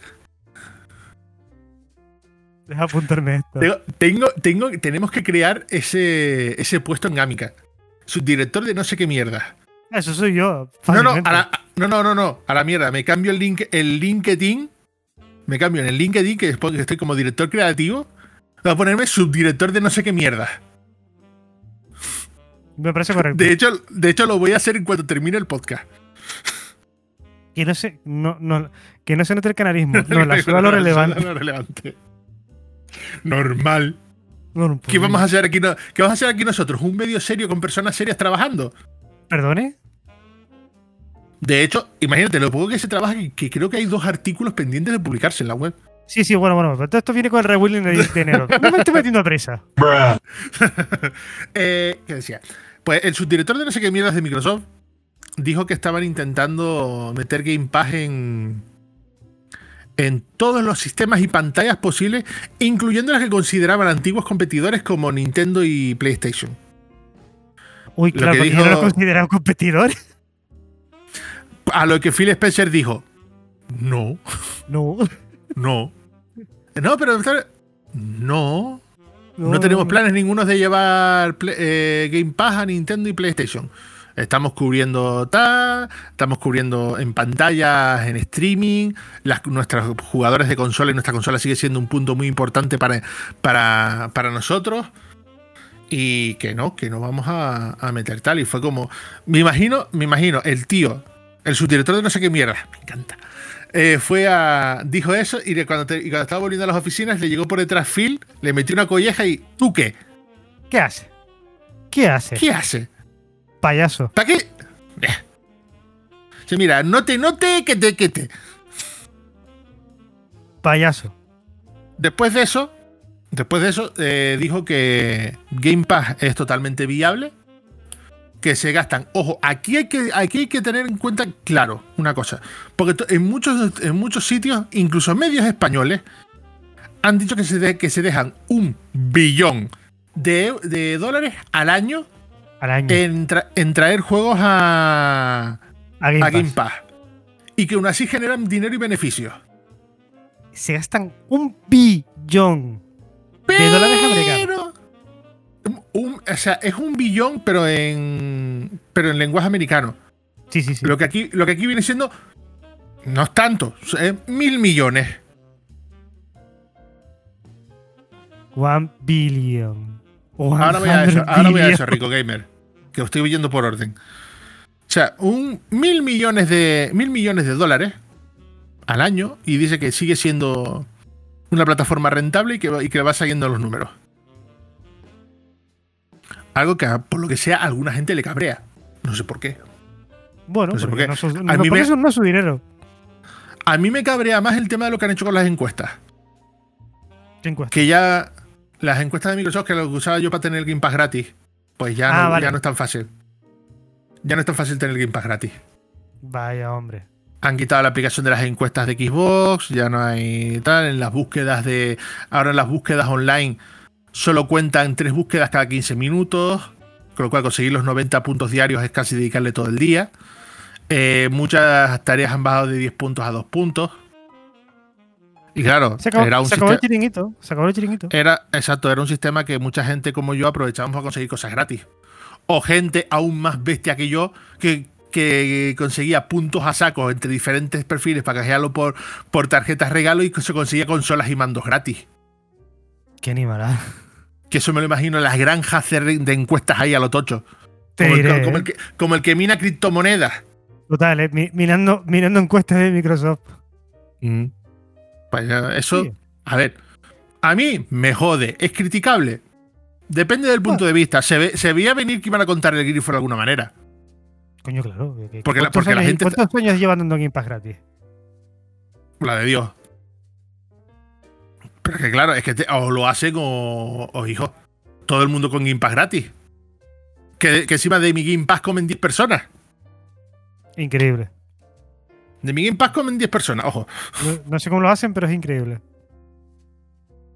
Deja apuntarme esto. tengo, tengo, tengo- tenemos que crear ese, ese puesto en Gámica. Subdirector de no sé qué mierda. Eso soy yo. No, no, fácilmente. a la, no, no, no, no, a la mierda. Me cambio el, link, el LinkedIn. Me cambio en el LinkedIn, que después que estoy como director creativo. Voy a ponerme subdirector de no sé qué mierda. Me parece correcto. De hecho, de hecho, lo voy a hacer en cuanto termine el podcast. Que no se, no, no, que no se note el canarismo. No, la suba lo relevante. Lo relevante. Normal. No, no, ¿Qué vamos a hacer aquí? no- ¿Qué vamos a hacer aquí nosotros? ¿Un medio serio con personas serias trabajando? ¿Perdone? De hecho, imagínate lo poco que se trabaja, que, que creo que hay dos artículos pendientes de publicarse en la web. Sí, sí, bueno, bueno. Pero todo esto viene con el rebuilding de, enero. No me estoy metiendo a presa. Eh, ¿Qué decía? Pues el subdirector de no sé qué mierdas de Microsoft dijo que estaban intentando meter Game Pass en, en todos los sistemas y pantallas posibles, incluyendo las que consideraban antiguos competidores como Nintendo y PlayStation. Uy, Lo claro, que porque dijo- yo no lo considero competidor. A lo que Phil Spencer dijo, no, No. no. No, pero no, No tenemos planes ningunos de llevar eh, Game Pass a Nintendo y PlayStation. Estamos cubriendo tal, estamos cubriendo en pantallas, en streaming. Las, nuestros jugadores de consola y nuestra consola sigue siendo un punto muy importante para, para, para nosotros. Y que no, que no vamos a, a meter tal. Y fue como. Me imagino, me imagino, el tío, el subdirector de no sé qué mierda, me encanta. eh, fue a. Dijo eso y, cuando, te- y cuando estaba volviendo a las oficinas le llegó por detrás Phil, le metió una colleja y. ¿Tú qué? ¿Qué hace? ¿Qué hace? ¿Qué hace? Payaso. ¿Para qué? Sí, mira, no te, no te, que te, que te. Payaso. Después de eso, después de eso, eh, dijo que Game Pass es totalmente viable. Que se gastan. Ojo, aquí hay que, aquí hay que tener en cuenta, claro, una cosa. Porque en muchos, en muchos sitios, incluso medios españoles, han dicho que se, de- que se dejan un billón de, de dólares al año Al año. en, tra- en traer juegos a, a Game a Game Pass. Pass. Y que aún así generan dinero y beneficios. Se gastan un billón de dólares americanos. Un- o sea, es un billón, pero en, pero en lenguaje americano. Sí, sí, sí. Lo, que aquí, lo que aquí viene siendo. No es tanto, es mil millones. One billion. Ahora voy a eso, 100 ahora voy a billion. eso, Rico Gamer. Que lo estoy viendo por orden. O sea, un mil millones de. mil millones de dólares al año. Y dice que sigue siendo una plataforma rentable y que, va- y que va siguiendo los números. Algo que, por lo que sea, a alguna gente le cabrea. No sé por qué. Bueno, No sé por porque qué. no, A no, mí porque me- eso no es su dinero. A mí me cabrea más el tema de lo que han hecho con las encuestas. ¿Qué encuesta? Que ya las encuestas de Microsoft que lo que usaba yo para tener Game Pass gratis, pues ya, Ah, no, vale. ya no es tan fácil. Ya no es tan fácil tener Game Pass gratis. Vaya, hombre. Han quitado la aplicación de las encuestas de Xbox, ya no hay tal. En las búsquedas de. Ahora en las búsquedas online solo cuentan tres búsquedas cada 15 minutos. Con lo cual conseguir los 90 puntos diarios es casi dedicarle todo el día. Eh, muchas tareas han bajado de 10 puntos a 2 puntos. Y claro, Se acabó, era un se acabó el sistema- chiringuito. Se acabó el chiringuito. era, exacto, era un sistema que mucha gente como yo aprovechábamos para conseguir cosas gratis. O gente aún más bestia que yo que, que conseguía puntos a saco entre diferentes perfiles para canjearlo por, por tarjetas regalo y que se conseguía consolas y mandos gratis. Qué animalada. Que eso me lo imagino en las granjas de, encuestas ahí a lo tocho. Te Como, diré, el, como ¿eh? el que, como el que mina criptomonedas. Total, eh, mi- mirando, mirando encuestas de Microsoft. Pues, eh, eso, Sí. a ver, a mí me jode. ¿Es criticable? Depende del punto de vista. Se, ve- se veía venir que iban a contar el grifo de alguna manera. Coño, claro. que- que- Porque la- ¿cuántos porque la años- gente ¿Cuántos años llevan dando Game Pass gratis? La de Dios. Pero que claro, es que te- o lo hacen o, o, hijo. Todo el mundo con Game Pass gratis. Que, que encima de mi Game Pass comen 10 personas. Increíble. De mi Game Pass comen 10 personas, ojo. No, no sé cómo lo hacen, pero es increíble.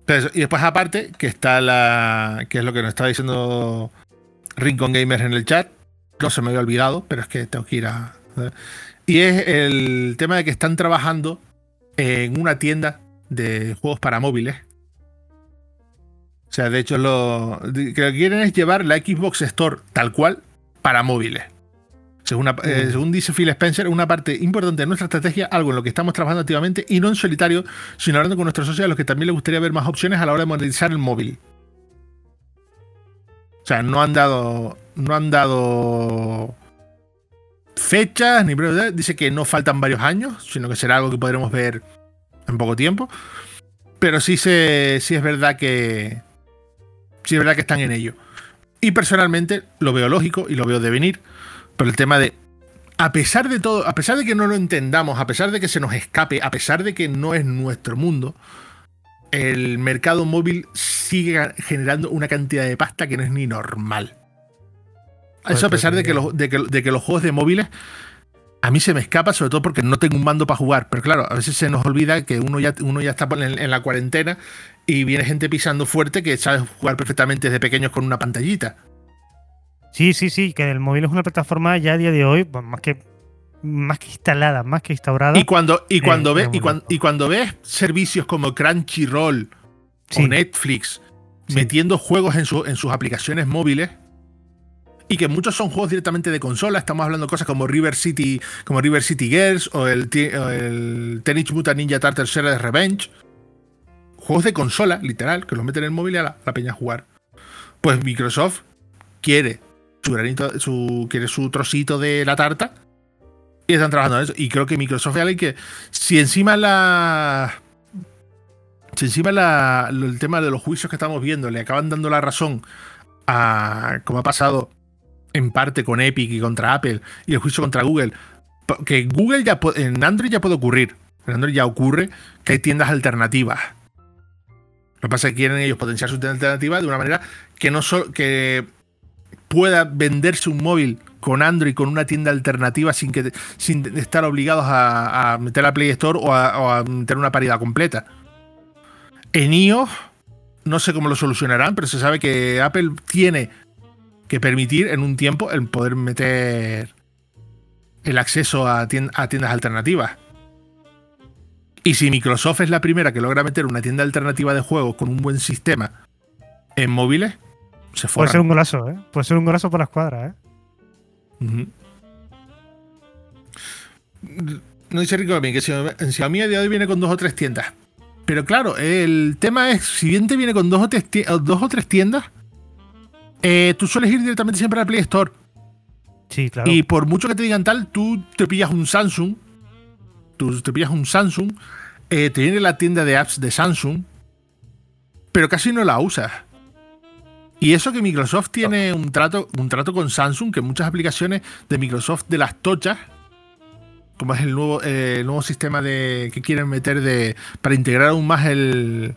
Pero eso- y después aparte, que está la. que es lo que nos estaba diciendo Rincon Gamers en el chat. No se me había olvidado, pero es que tengo que ir a. Y es el tema de que están trabajando en una tienda de juegos para móviles. O sea, de hecho, lo que lo que quieren es llevar la Xbox Store tal cual para móviles. Según, una- eh, Mm. según dice Phil Spencer, una parte importante de nuestra estrategia, algo en lo que estamos trabajando activamente y no en solitario, sino hablando con nuestros socios a los que también les gustaría ver más opciones a la hora de monetizar el móvil. O sea, no han dado. No han dado fechas ni. Dice que no faltan varios años, sino que será algo que podremos ver en poco tiempo. Pero sí, se, sí es verdad que. Sí es verdad que están en ello. Y personalmente lo veo lógico y lo veo de venir. Pero el tema de. A pesar de todo, a pesar de que no lo entendamos, a pesar de que se nos escape, a pesar de que no es nuestro mundo, el mercado móvil sigue generando una cantidad de pasta que no es ni normal. Eso a pesar de que, los, de, que, de que los juegos de móviles a mí se me escapa, sobre todo porque no tengo un mando para jugar. Pero claro, a veces se nos olvida que uno ya, uno ya está en, en la cuarentena y viene gente pisando fuerte que sabe jugar perfectamente desde pequeños con una pantallita. Sí, sí, sí, que el móvil es una plataforma ya a día de hoy pues, más que más que instalada, más que instaurada. Y cuando, y cuando, Eh, ves, es y, cuando, y cuando ves servicios como Crunchyroll Sí. o Netflix Sí. metiendo juegos en, su- en sus aplicaciones móviles y que muchos son juegos directamente de consola, estamos hablando de cosas como River City, como River City Girls o el, o el Teenage Mutant Ninja Turtles Revenge. Juegos de consola, literal, que los meten en el móvil y a la, peña a jugar. Pues Microsoft quiere su granito, su, quiere su trocito de la tarta y están trabajando en eso. Y creo que Microsoft es alguien que, si encima la. Si encima el tema de los juicios que estamos viendo le acaban dando la razón a. como ha pasado en parte con Epic y contra Apple y el juicio contra Google, que Google ya en Android ya puede ocurrir. En Android ya ocurre que hay tiendas alternativas. Lo que pasa es que quieren ellos potenciar su tienda alternativa de una manera que no que pueda venderse un móvil con Android con una tienda alternativa sin que sin estar obligados a, meter la Play Store o a, meter una paridad completa. En iOS no sé cómo lo solucionarán, pero se sabe que Apple tiene que permitir en un tiempo el poder meter el acceso a, tiendas alternativas. Y si Microsoft es la primera que logra meter una tienda alternativa de juegos con un buen sistema en móviles, se Puede ser un golazo, ¿eh? Puede ser un golazo por la escuadra, ¿eh? No dice Rico que si, en Xiaomi a día de hoy viene con dos o tres tiendas. Pero claro, el tema es, si bien te viene con dos o tres, dos o tres tiendas, eh, tú sueles ir directamente siempre al Play Store. Sí, claro. Y por mucho que te digan tal, tú te pillas un Samsung, tú te pillas un Samsung, eh, te viene la tienda de apps de Samsung, pero casi no la usas. Y eso que Microsoft tiene un trato, un trato con Samsung, que muchas aplicaciones de Microsoft de las tochas, como es el nuevo, eh, nuevo sistema de que quieren meter de para integrar aún más el.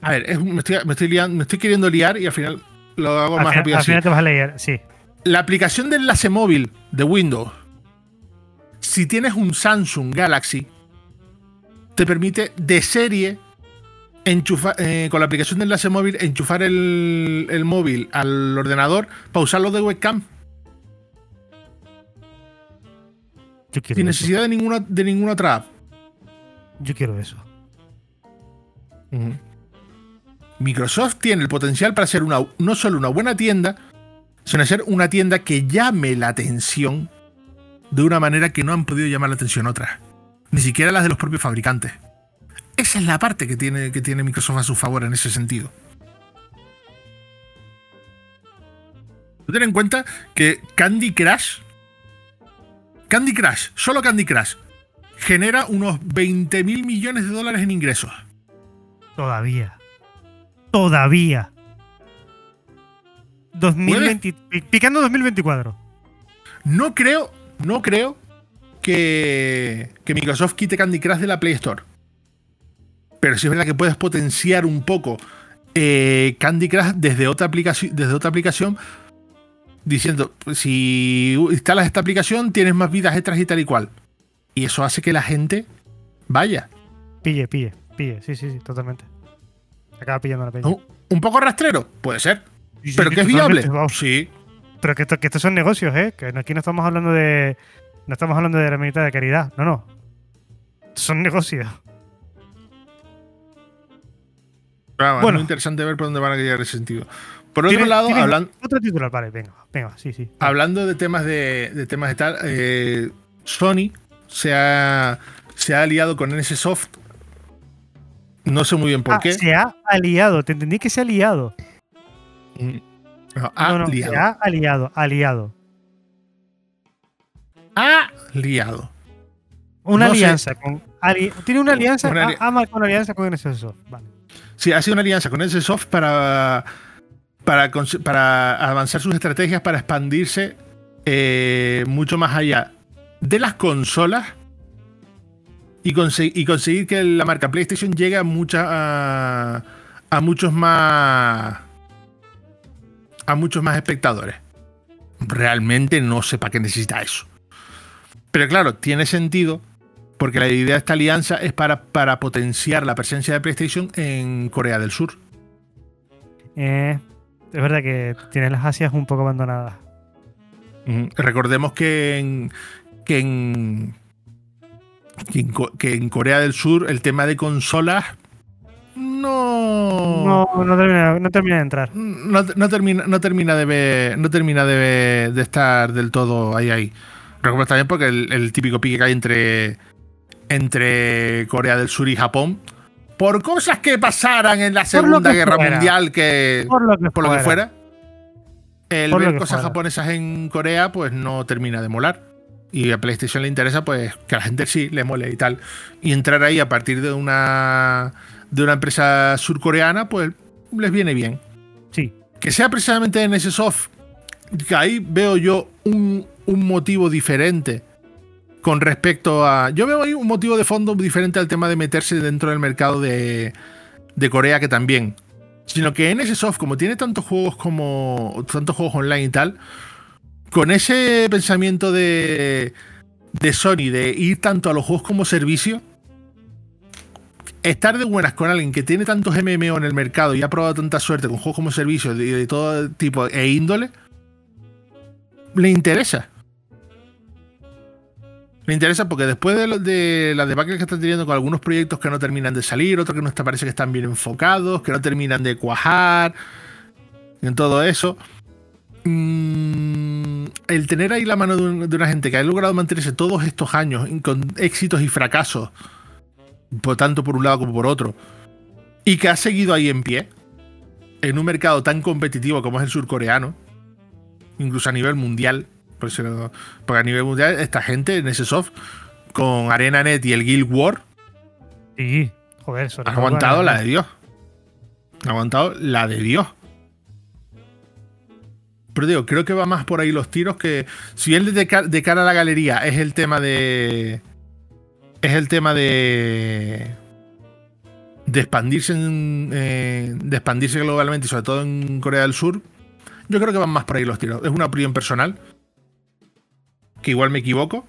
A ver, me, estoy, me, estoy queriendo liar y al final lo hago más rápido. Al final te vas a leer, sí. La aplicación de enlace móvil de Windows, si tienes un Samsung Galaxy, te permite de serie eh, con la aplicación de enlace móvil, enchufar el, móvil al ordenador para usarlo de webcam. Sin necesidad de ninguna, de ninguna otra app. Yo quiero eso. Microsoft tiene el potencial para ser no solo una buena tienda, sino ser una tienda que llame la atención de una manera que no han podido llamar la atención otras. Ni siquiera las de los propios fabricantes. Esa es la parte que tiene, que tiene Microsoft a su favor en ese sentido. Ten en cuenta que Candy Crush, Candy Crush, solo Candy Crush, genera unos 20 mil millones de dólares en ingresos. Todavía. Todavía. 2020, picando 2024. No creo, no creo que, que Microsoft quite Candy Crush de la Play Store. Pero sí es verdad que puedes potenciar un poco eh, Candy Crush desde otra aplicación, desde otra aplicación diciendo, si instalas esta aplicación tienes más vidas extras y tal y cual. Y eso hace que la gente vaya. Pille, pille, pille, sí, sí, sí, totalmente. Acaba pillando la peña. ¿Un poco rastrero? Puede ser. pero que es viable. Sí. Pero que, que estos son negocios, ¿eh? Que aquí no estamos hablando de. No estamos hablando de la mitad de caridad. No, no. Son negocios. bueno, es muy interesante ver por dónde van a llegar ese sentido. Por otro lado, hablando. Otro titular, vale, venga, venga, sí, sí. Hablando de temas de, temas de tal, eh, Sony se ha, se ha aliado con NSSoft. No sé muy bien por ah, qué. Se ha aliado, te entendí que se ha aliado. Mm, no, Se ha aliado, aliado. Ha liado. Una alianza con. tiene una alianza. Una ama con alianza con NSSoft. Vale. Sí, ha sido una alianza con NSSoft para, para, para avanzar sus estrategias para expandirse eh, mucho más allá de las consolas y, y, conseguir que la marca PlayStation llegue a, mucha, a, muchos más a muchos más espectadores. Realmente no sé para qué necesita eso. Pero claro, tiene sentido porque la idea de esta alianza es para, para potenciar la presencia de PlayStation en Corea del Sur. Eh, es verdad que tiene las Asias un poco abandonadas. Recordemos que en, que en, que en, Corea del Sur el tema de consolas no. No, no termina, no termina de entrar. No, termina, no termina de no termina de, de, estar del todo ahí ahí. Recuerdo también porque el, el, típico pique que hay entre entre Corea del Sur y Japón por cosas que pasaran en la Segunda Guerra Mundial, que por lo que, fuera. El ver cosas japonesas en Corea, pues no termina de molar. Y a PlayStation le interesa, pues que a la gente sí le mole y tal. Y entrar ahí a partir de una, de una empresa surcoreana, pues les viene bien. Sí. Que sea precisamente en ese soft, que ahí veo yo un, un motivo diferente con respecto a. Yo veo ahí un motivo de fondo diferente al tema de meterse dentro del mercado de, de Corea, que también. Sino que NSSoft, como tiene tantos juegos como. tantos juegos online y tal, con ese pensamiento de. de Sony, de ir tanto a los juegos como servicio. Estar de buenas con alguien que tiene tantos MMO en el mercado y ha probado tanta suerte con juegos como servicio de, todo tipo e índole, le interesa. Me interesa porque después de, lo- de las debacle que están teniendo con algunos proyectos que no terminan de salir, otros que no está, parece que están bien enfocados, que no terminan de cuajar, en todo eso. Mm, el tener ahí la mano de, un- de una gente que ha logrado mantenerse todos estos años con éxitos y fracasos, por tanto por un lado como por otro, y que ha seguido ahí en pie, en un mercado tan competitivo como es el surcoreano, incluso a nivel mundial, porque a nivel mundial esta gente en ese soft con ArenaNet y el Guild War Sí, joder, ha aguantado la de Dios. Ha aguantado la de Dios. Pero digo, creo que va más por ahí los tiros que. Si bien de, ca- de cara a la galería es el tema de. Es el tema de. De expandirse, en, eh, de expandirse globalmente, sobre todo en Corea del Sur. Yo creo que van más por ahí los tiros. Es una opinión personal. Que igual me equivoco.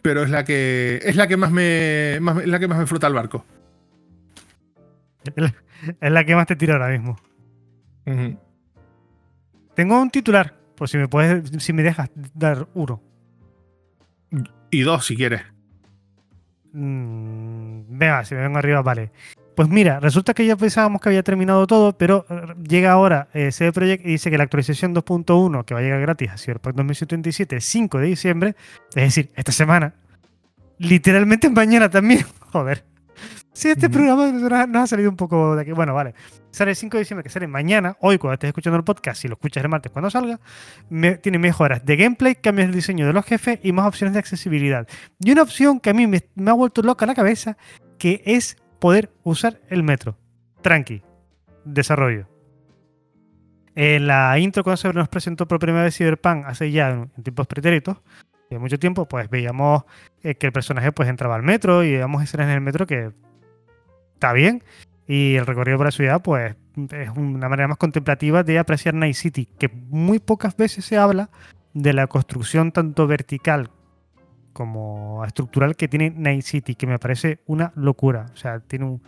Pero es la que. Es la que más me. más- es la que más me flota el barco. Es la que más te tira ahora mismo. Tengo un titular, por si me puedes, si me dejas dar uno. Y dos, si quieres. Mm, venga, si me vengo arriba, vale. Pues mira, resulta que ya pensábamos que había terminado todo, pero eh, llega ahora eh, CD Projekt y dice que la actualización 2.1, que va a llegar gratis a Cyberpunk 2077 el 5 de diciembre, es decir, esta semana, literalmente mañana también, joder. Si este programa nos ha salido un poco de aquí, bueno, vale. Sale el 5 de diciembre, que sale mañana, hoy cuando estés escuchando el podcast, si lo escuchas el martes cuando salga, tiene mejoras de gameplay, cambios del diseño de los jefes y más opciones de accesibilidad. Y una opción que a mí me, ha vuelto loca la cabeza, que es poder usar el metro. Tranqui. Desarrollo. En la intro cuando se nos presentó por primera vez Cyberpunk hace ya en tiempos pretéritos, de mucho tiempo, pues veíamos eh, que el personaje pues entraba al metro y veíamos escenas en el metro que está bien. Y el recorrido por la ciudad, pues, es una manera más contemplativa de apreciar Night City, que muy pocas veces se habla de la construcción tanto vertical como estructural que tiene Night City, que me parece una locura. O sea, tiene un,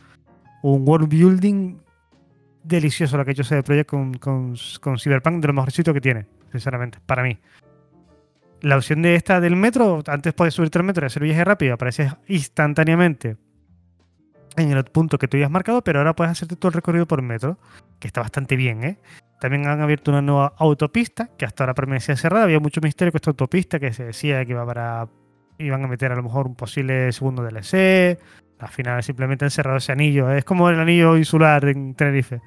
un world building delicioso lo que ha hecho CD con, Cyberpunk, de lo mejorcito que tiene, sinceramente, para mí. La opción de esta del metro, antes podías subirte al metro y hacer viaje rápido, aparece instantáneamente en el punto que tú habías marcado, pero ahora puedes hacerte todo el recorrido por metro, que está bastante bien, ¿eh? También han abierto una nueva autopista, que hasta ahora permanecía cerrada. Había mucho misterio con esta autopista que se decía que iba para, iban a meter a lo mejor un posible segundo DLC. Al final simplemente han cerrado ese anillo. Es como el anillo insular en Tenerife.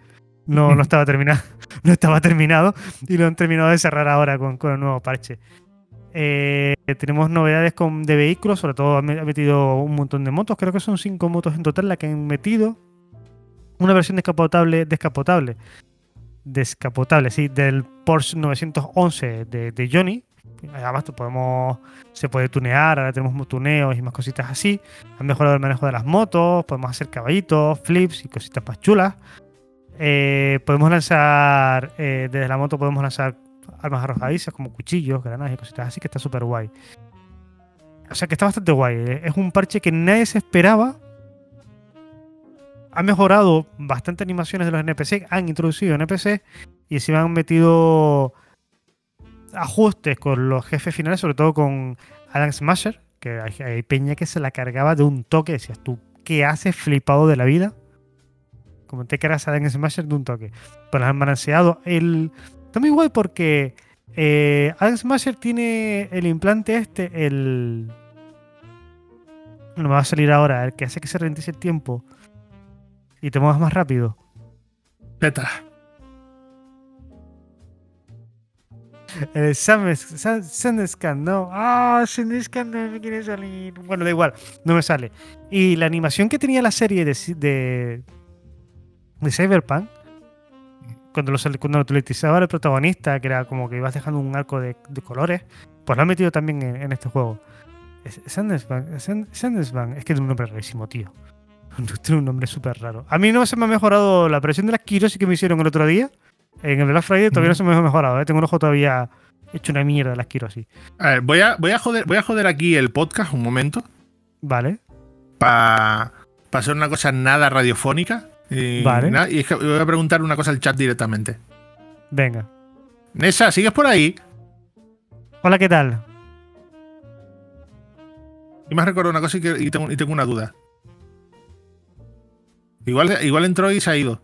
No, no estaba terminado. No estaba terminado y lo han terminado de cerrar ahora con, con el nuevo parche. Eh, tenemos novedades de vehículos, sobre todo ha me- ha metido un montón de motos. Creo que son cinco motos en total las que han metido. Una versión descapotable, descapotable, descapotable, sí, del Porsche 911 de, Johnny. Además, podemos, se puede tunear, ahora tenemos tuneos y más cositas así. Han mejorado el manejo de las motos, podemos hacer caballitos, flips y cositas más chulas. Eh, podemos lanzar, eh, desde la moto podemos lanzar armas arrojadizas como cuchillos, granadas y cositas así, que está súper guay. O sea que está bastante guay. eh. Es un parche que nadie se esperaba. Ha mejorado bastante animaciones de los NPC, han introducido NPC y encima han metido ajustes con los jefes finales, sobre todo con Adam Smasher, que hay, peña que se la cargaba de un toque. Decías tú, ¿qué haces flipado de la vida? Como te cargas a Adam Smasher de un toque. Pues los han balanceado. El... Está muy guay porque eh, Adam Smasher tiene el implante este, el... No me va a salir ahora, el que hace que se ralentice el tiempo y te muevas más rápido. Petra. El Sandescan, no. Ah, Sandescan no me quiere salir. Bueno, da igual, no me sale. Y la animación que tenía la serie de, de, de Cyberpunk, cuando lo, cuando lo utilizaba el protagonista, que era como que ibas dejando un arco de, de colores, pues lo han metido también en, en este juego. Sandesbank, Sandesbank, es que tiene un nombre rarísimo, tío. Tiene un nombre súper raro. A mí no se me ha mejorado la presión de las kirosis que me hicieron el otro día. En el Black Friday todavía no se me ha mejorado, ¿eh? tengo un ojo todavía hecho una mierda de las kirosis. A ver, voy a, voy a, joder, voy a joder aquí el podcast un momento. Vale. Para hacer una cosa nada radiofónica. Y, Vale. nada, y es que voy a preguntar una cosa al chat directamente. Venga. Nessa, ¿sigues por ahí? Hola, ¿qué tal? Y me has recordado una cosa y, que- y tengo, y tengo una duda. Igual, igual entró y se ha ido.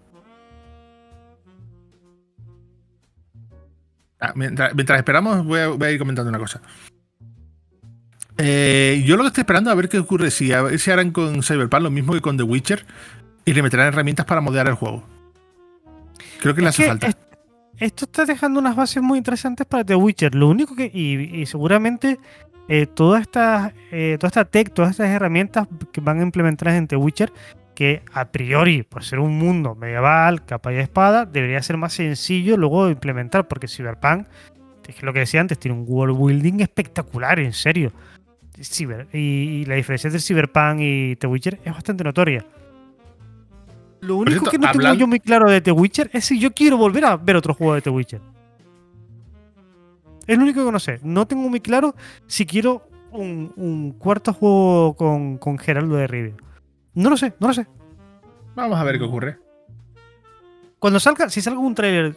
Ah, mientras, mientras esperamos, voy a, voy a ir comentando una cosa. Eh, yo lo que estoy esperando a ver qué ocurre si a ver si harán con Cyberpunk lo mismo que con The Witcher y le meterán herramientas para modear el juego. Creo que le Es hace que falta. es- esto está dejando unas bases muy interesantes para The Witcher. Lo único que. Y, y seguramente eh, toda, esta, eh, toda esta tech, todas estas herramientas que van a implementar en The Witcher, que a priori, por ser un mundo medieval, capa y espada, debería ser más sencillo luego de implementar, porque Cyberpunk, es lo que decía antes, tiene un world building espectacular, en serio. Cyber, y, y la diferencia entre Cyberpunk y The Witcher es bastante notoria. Lo único cierto, que no tengo yo muy claro de The Witcher es si yo quiero volver a ver otro juego de The Witcher. Es lo único que no sé. No tengo muy claro si quiero un, un cuarto juego con, con Geraldo de Rivia. No lo sé, no lo sé. Vamos a ver qué ocurre. Cuando salga, si salga un trailer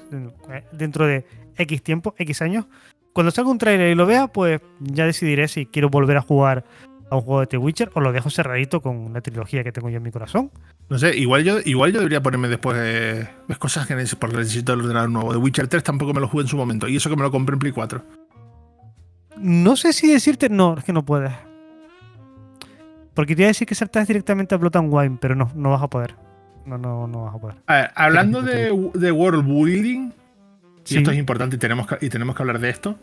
eh, dentro de X tiempo, X años, cuando salga un trailer y lo vea, pues ya decidiré si quiero volver a jugar a un juego de The Witcher o lo dejo cerradito con la trilogía que tengo yo en mi corazón. No sé, igual yo, igual yo debería ponerme después eh, cosas que necesito, porque necesito el ordenador nuevo. The Witcher 3 tampoco me lo jugué en su momento. Y eso que me lo compré en Play 4. No sé si decirte. No, es que no puedes. Porque te iba a decir que saltas directamente a Blood and Wine, pero no, no vas a poder. No, no, no vas a poder. A ver, hablando de, de World Building, y Sí. esto es importante y tenemos que, y tenemos que hablar de esto.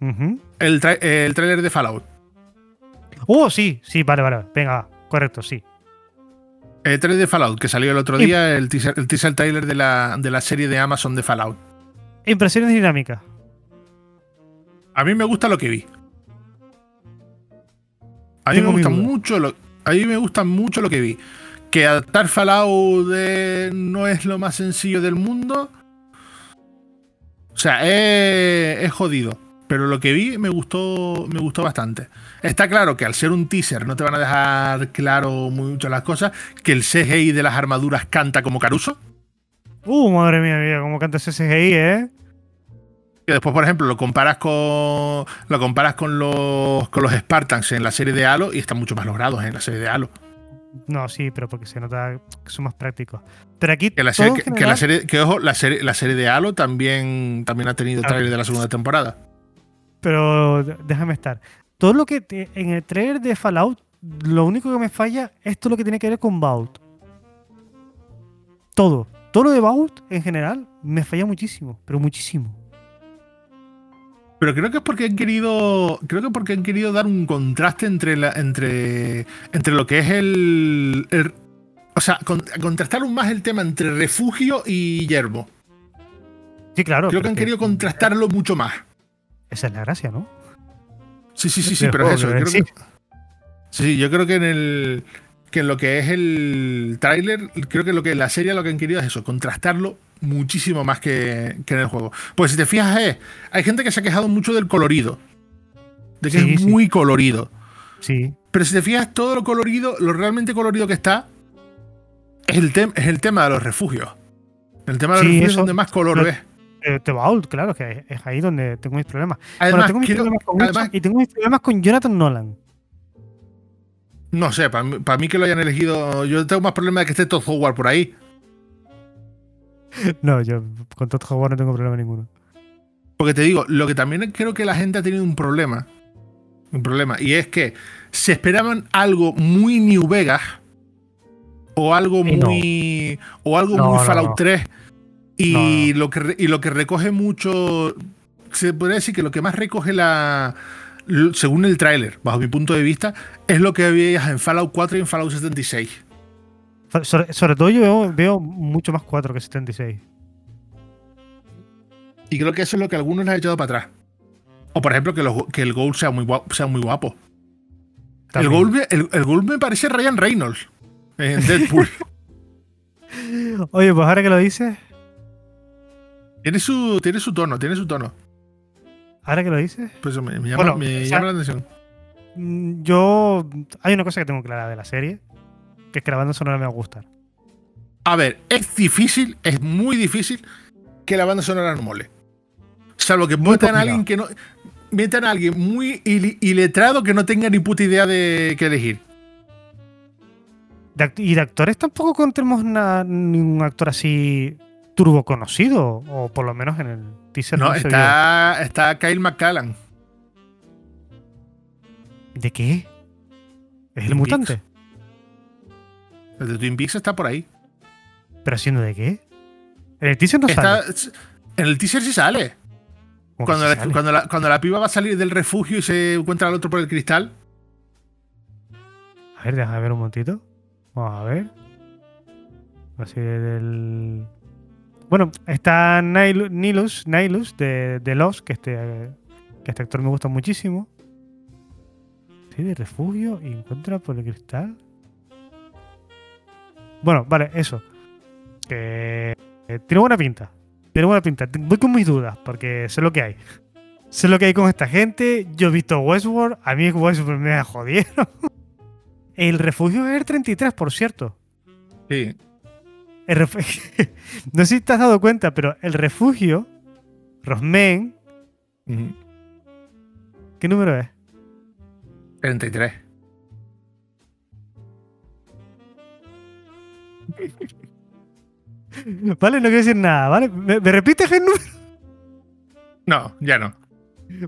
El, el tráiler de Fallout. Oh, sí, sí, vale, vale. Venga, correcto, sí. El trailer de Fallout que salió el otro día, el teaser, el teaser trailer de la, de la serie de Amazon de Fallout. Impresiones dinámicas. A mí me gusta lo que vi. A mí Tengo me gusta mucho lo, a mí me gusta mucho lo que vi. Que adaptar Fallout de- no es lo más sencillo del mundo. O sea, es, es jodido. Pero lo que vi me gustó, me gustó bastante. Está claro que al ser un teaser no te van a dejar claro mucho las cosas. Que el CGI de las armaduras canta como Caruso. Uh, madre mía, mira, cómo canta ese CGI, ¿eh? Que después, por ejemplo, lo comparas con. Lo comparas con los. con los Spartans en la serie de Halo y están mucho más logrados en la serie de Halo. No, sí, pero porque se nota que son más prácticos. Pero aquí. Que la serie, que, que general- la serie, que ojo, la serie, la serie de Halo también, también ha tenido trailer de la segunda temporada. Pero déjame estar. Todo lo que te- en el trailer de Fallout, lo único que me falla es todo lo que tiene que ver con Vault. Todo. Todo lo de Vault en general me falla muchísimo, pero muchísimo. Pero creo que es porque han querido. Creo que porque han querido dar un contraste entre la, entre. entre lo que es el. el- o sea, con- contrastar aún más el tema entre refugio y yermo. Sí, claro. Creo que han querido contrastarlo mucho más. Esa es la gracia, ¿no? Sí, sí, sí, sí, pero es eso. Creo sí. que, sí, yo creo que en el. Que en lo que es el tráiler, creo que lo que la serie lo que han querido es eso, contrastarlo muchísimo más que, que en el juego. Pues si te fijas, es, hay gente que se ha quejado mucho del colorido. De que Sí, es sí. muy colorido. Sí. Pero si te fijas, todo lo colorido, lo realmente colorido que está, es el, es el tema de los refugios. El tema de los Sí, refugios es donde más color lo- ves. Eh, de Vault, claro, que es ahí donde tengo mis problemas. bueno, Además, tengo mis quiero- problemas con además, y tengo mis problemas con Jonathan Nolan. no sé, para mí, para mí que lo hayan elegido, yo tengo más problemas de que esté Todd Howard por ahí. No, yo con Todd Howard no tengo problema ninguno. Porque te digo, lo que también creo que la gente ha tenido un problema. Un problema. Y es que se esperaban algo muy New Vegas. O algo no. muy. O algo No, muy no, Fallout no. 3. Y, No, no. Lo que, y lo que recoge mucho. Se podría decir que lo que más recoge la. Según el tráiler, bajo mi punto de vista, es lo que veías en Fallout 4 y en Fallout 76. So- Sobre, sobre todo yo veo, veo mucho más 4 que 76. Y creo que eso es lo que algunos les ha echado para atrás. O por ejemplo, que, los- que el Gold sea muy guapo, sea muy guapo. El me- el, el me parece Ryan Reynolds en Deadpool. Oye, pues ahora que lo dices, tiene, su, tiene su tono, tiene su tono. ahora que lo dices, Pues me, me llama, Bueno, me o sea- llama la atención. mm, yo. Hay una cosa que tengo clara de la serie, que es que la banda sonora me va a gustar. A ver, es difícil, es muy difícil que la banda sonora no mole. Salvo que metan a alguien que no. Metan a alguien muy ili- iletrado que no tenga ni puta idea de qué elegir. De y de actores tampoco na- ningún actor así turbo conocido, o por lo menos en el teaser. No, vio. está, está Kyle McCallan. ¿De qué? ¿Es el Twin mutante? El de Twin Peaks está por ahí. ¿Pero haciendo de qué? En el teaser no Está- sale. en el teaser sí sale. ¿Cómo que Cuando la, sale? cuando, la, cuando la piba va a salir del refugio y se encuentra al otro por el cristal. A ver, déjame ver un momentito. Vamos a ver. Así del. Bueno, está Nilus, Nihilus de, de Lost, que este, que este actor me gusta muchísimo. Sí, de refugio encuentra por el cristal. Bueno, vale, eso. Que eh, tiene buena pinta. Tiene buena pinta. Voy con mis dudas, porque sé lo que hay. Sé lo que hay con esta gente. Yo he visto Westworld. A mí Westworld me jodieron. El refugio es el 33, por cierto. Sí. No sé si te has dado cuenta, pero el refugio, Rosmen. ¿qué número es? 33. Vale, no quiero decir nada, ¿vale? ¿Me, me repites el número? No, ya no.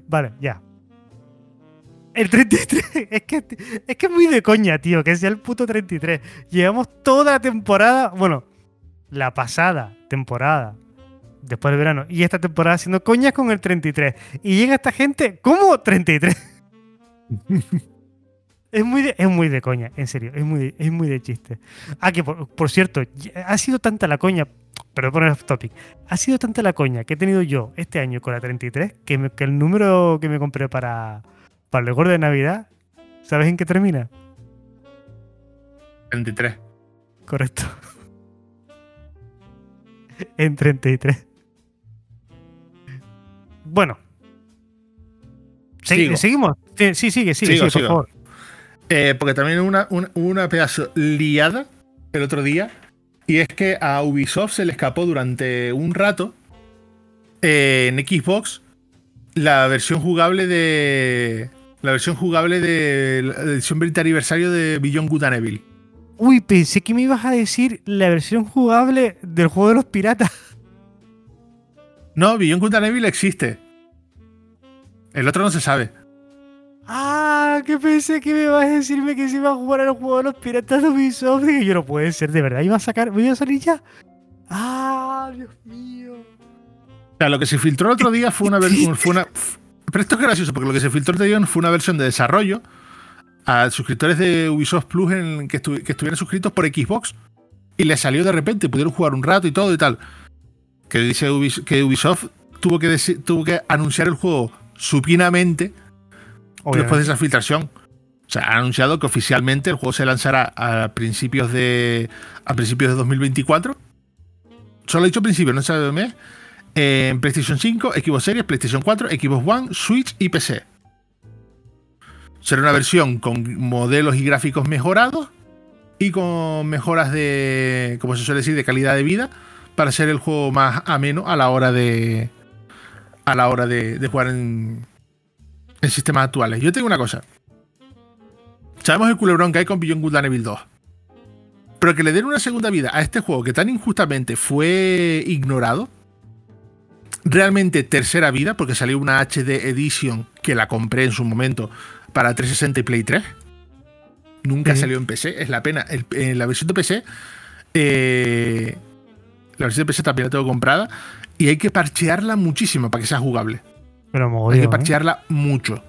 Vale, ya. El 33. Es que, es que es muy de coña, tío, que sea el puto 33. Llevamos toda la temporada, bueno, la pasada temporada, después del verano, y esta temporada haciendo coñas con el 33. Y llega esta gente, ¿cómo 33? Es muy, de, es muy de coña, en serio, es muy de, es muy de chiste. Ah, que por, por cierto, ha sido tanta la coña, perdón por el off topic, ha sido tanta la coña que he tenido yo este año con la 33 que, me- que el número que me compré para, para el gordo de Navidad, ¿sabes en qué termina? 33. Correcto. en 33. Bueno. Sigo. ¿Seguimos? Sí, sí, sigue, sigue, Sigo, sigue, por favor. Eh, porque también una, una, una pedazo liada el otro día. Y es que a Ubisoft se le escapó durante un rato eh, en Xbox la versión jugable de. La versión jugable de la edición 20 aniversario de Beyond Good and Evil. Uy, pensé que me ibas a decir la versión jugable del juego de los piratas. No, Beyond Good and Evil existe. El otro no se sabe. Ah, que pensé que me ibas a decirme que se iba a jugar al juego de los piratas de Ubisoft. Dije, yo no puede ser, de verdad. ¿Iba a sacar, me iba a salir ya? Ah, Dios mío. O sea, lo que se filtró el otro día fue una versión. Fue una, pero esto es gracioso, porque lo que se filtró el otro día fue una versión de desarrollo a suscriptores de Ubisoft Plus en que, estu- que estuvieran suscritos por Xbox. Y les salió de repente, pudieron jugar un rato y todo y tal. Que dice Ubis- que Ubisoft tuvo que, tuvo que anunciar el juego supinamente después de esa filtración. O sea, ha anunciado que oficialmente el juego se lanzará a principios de. a principios de 2024. Solo ha dicho principios, no sabe mes. En PlayStation 5, Xbox Series, PlayStation 4, Xbox One, Switch y PC. Será una versión con modelos y gráficos mejorados y con mejoras de, como se suele decir, de calidad de vida para hacer el juego más ameno a la hora de a la hora de, de jugar en, en sistemas actuales. Yo tengo una cosa. Sabemos el culebrón que hay con Beyond Good and Evil 2. Pero que le den una segunda vida a este juego que tan injustamente fue ignorado. Realmente tercera vida, porque salió una HD Edition que la compré en su momento para 360 y Play 3. Nunca salió en PC, es la pena. El- en la versión de PC, eh, la versión de PC también la tengo comprada. Y hay que parchearla muchísimo para que sea jugable. Pero Hay mogollón, que ¿eh? parchearla mucho.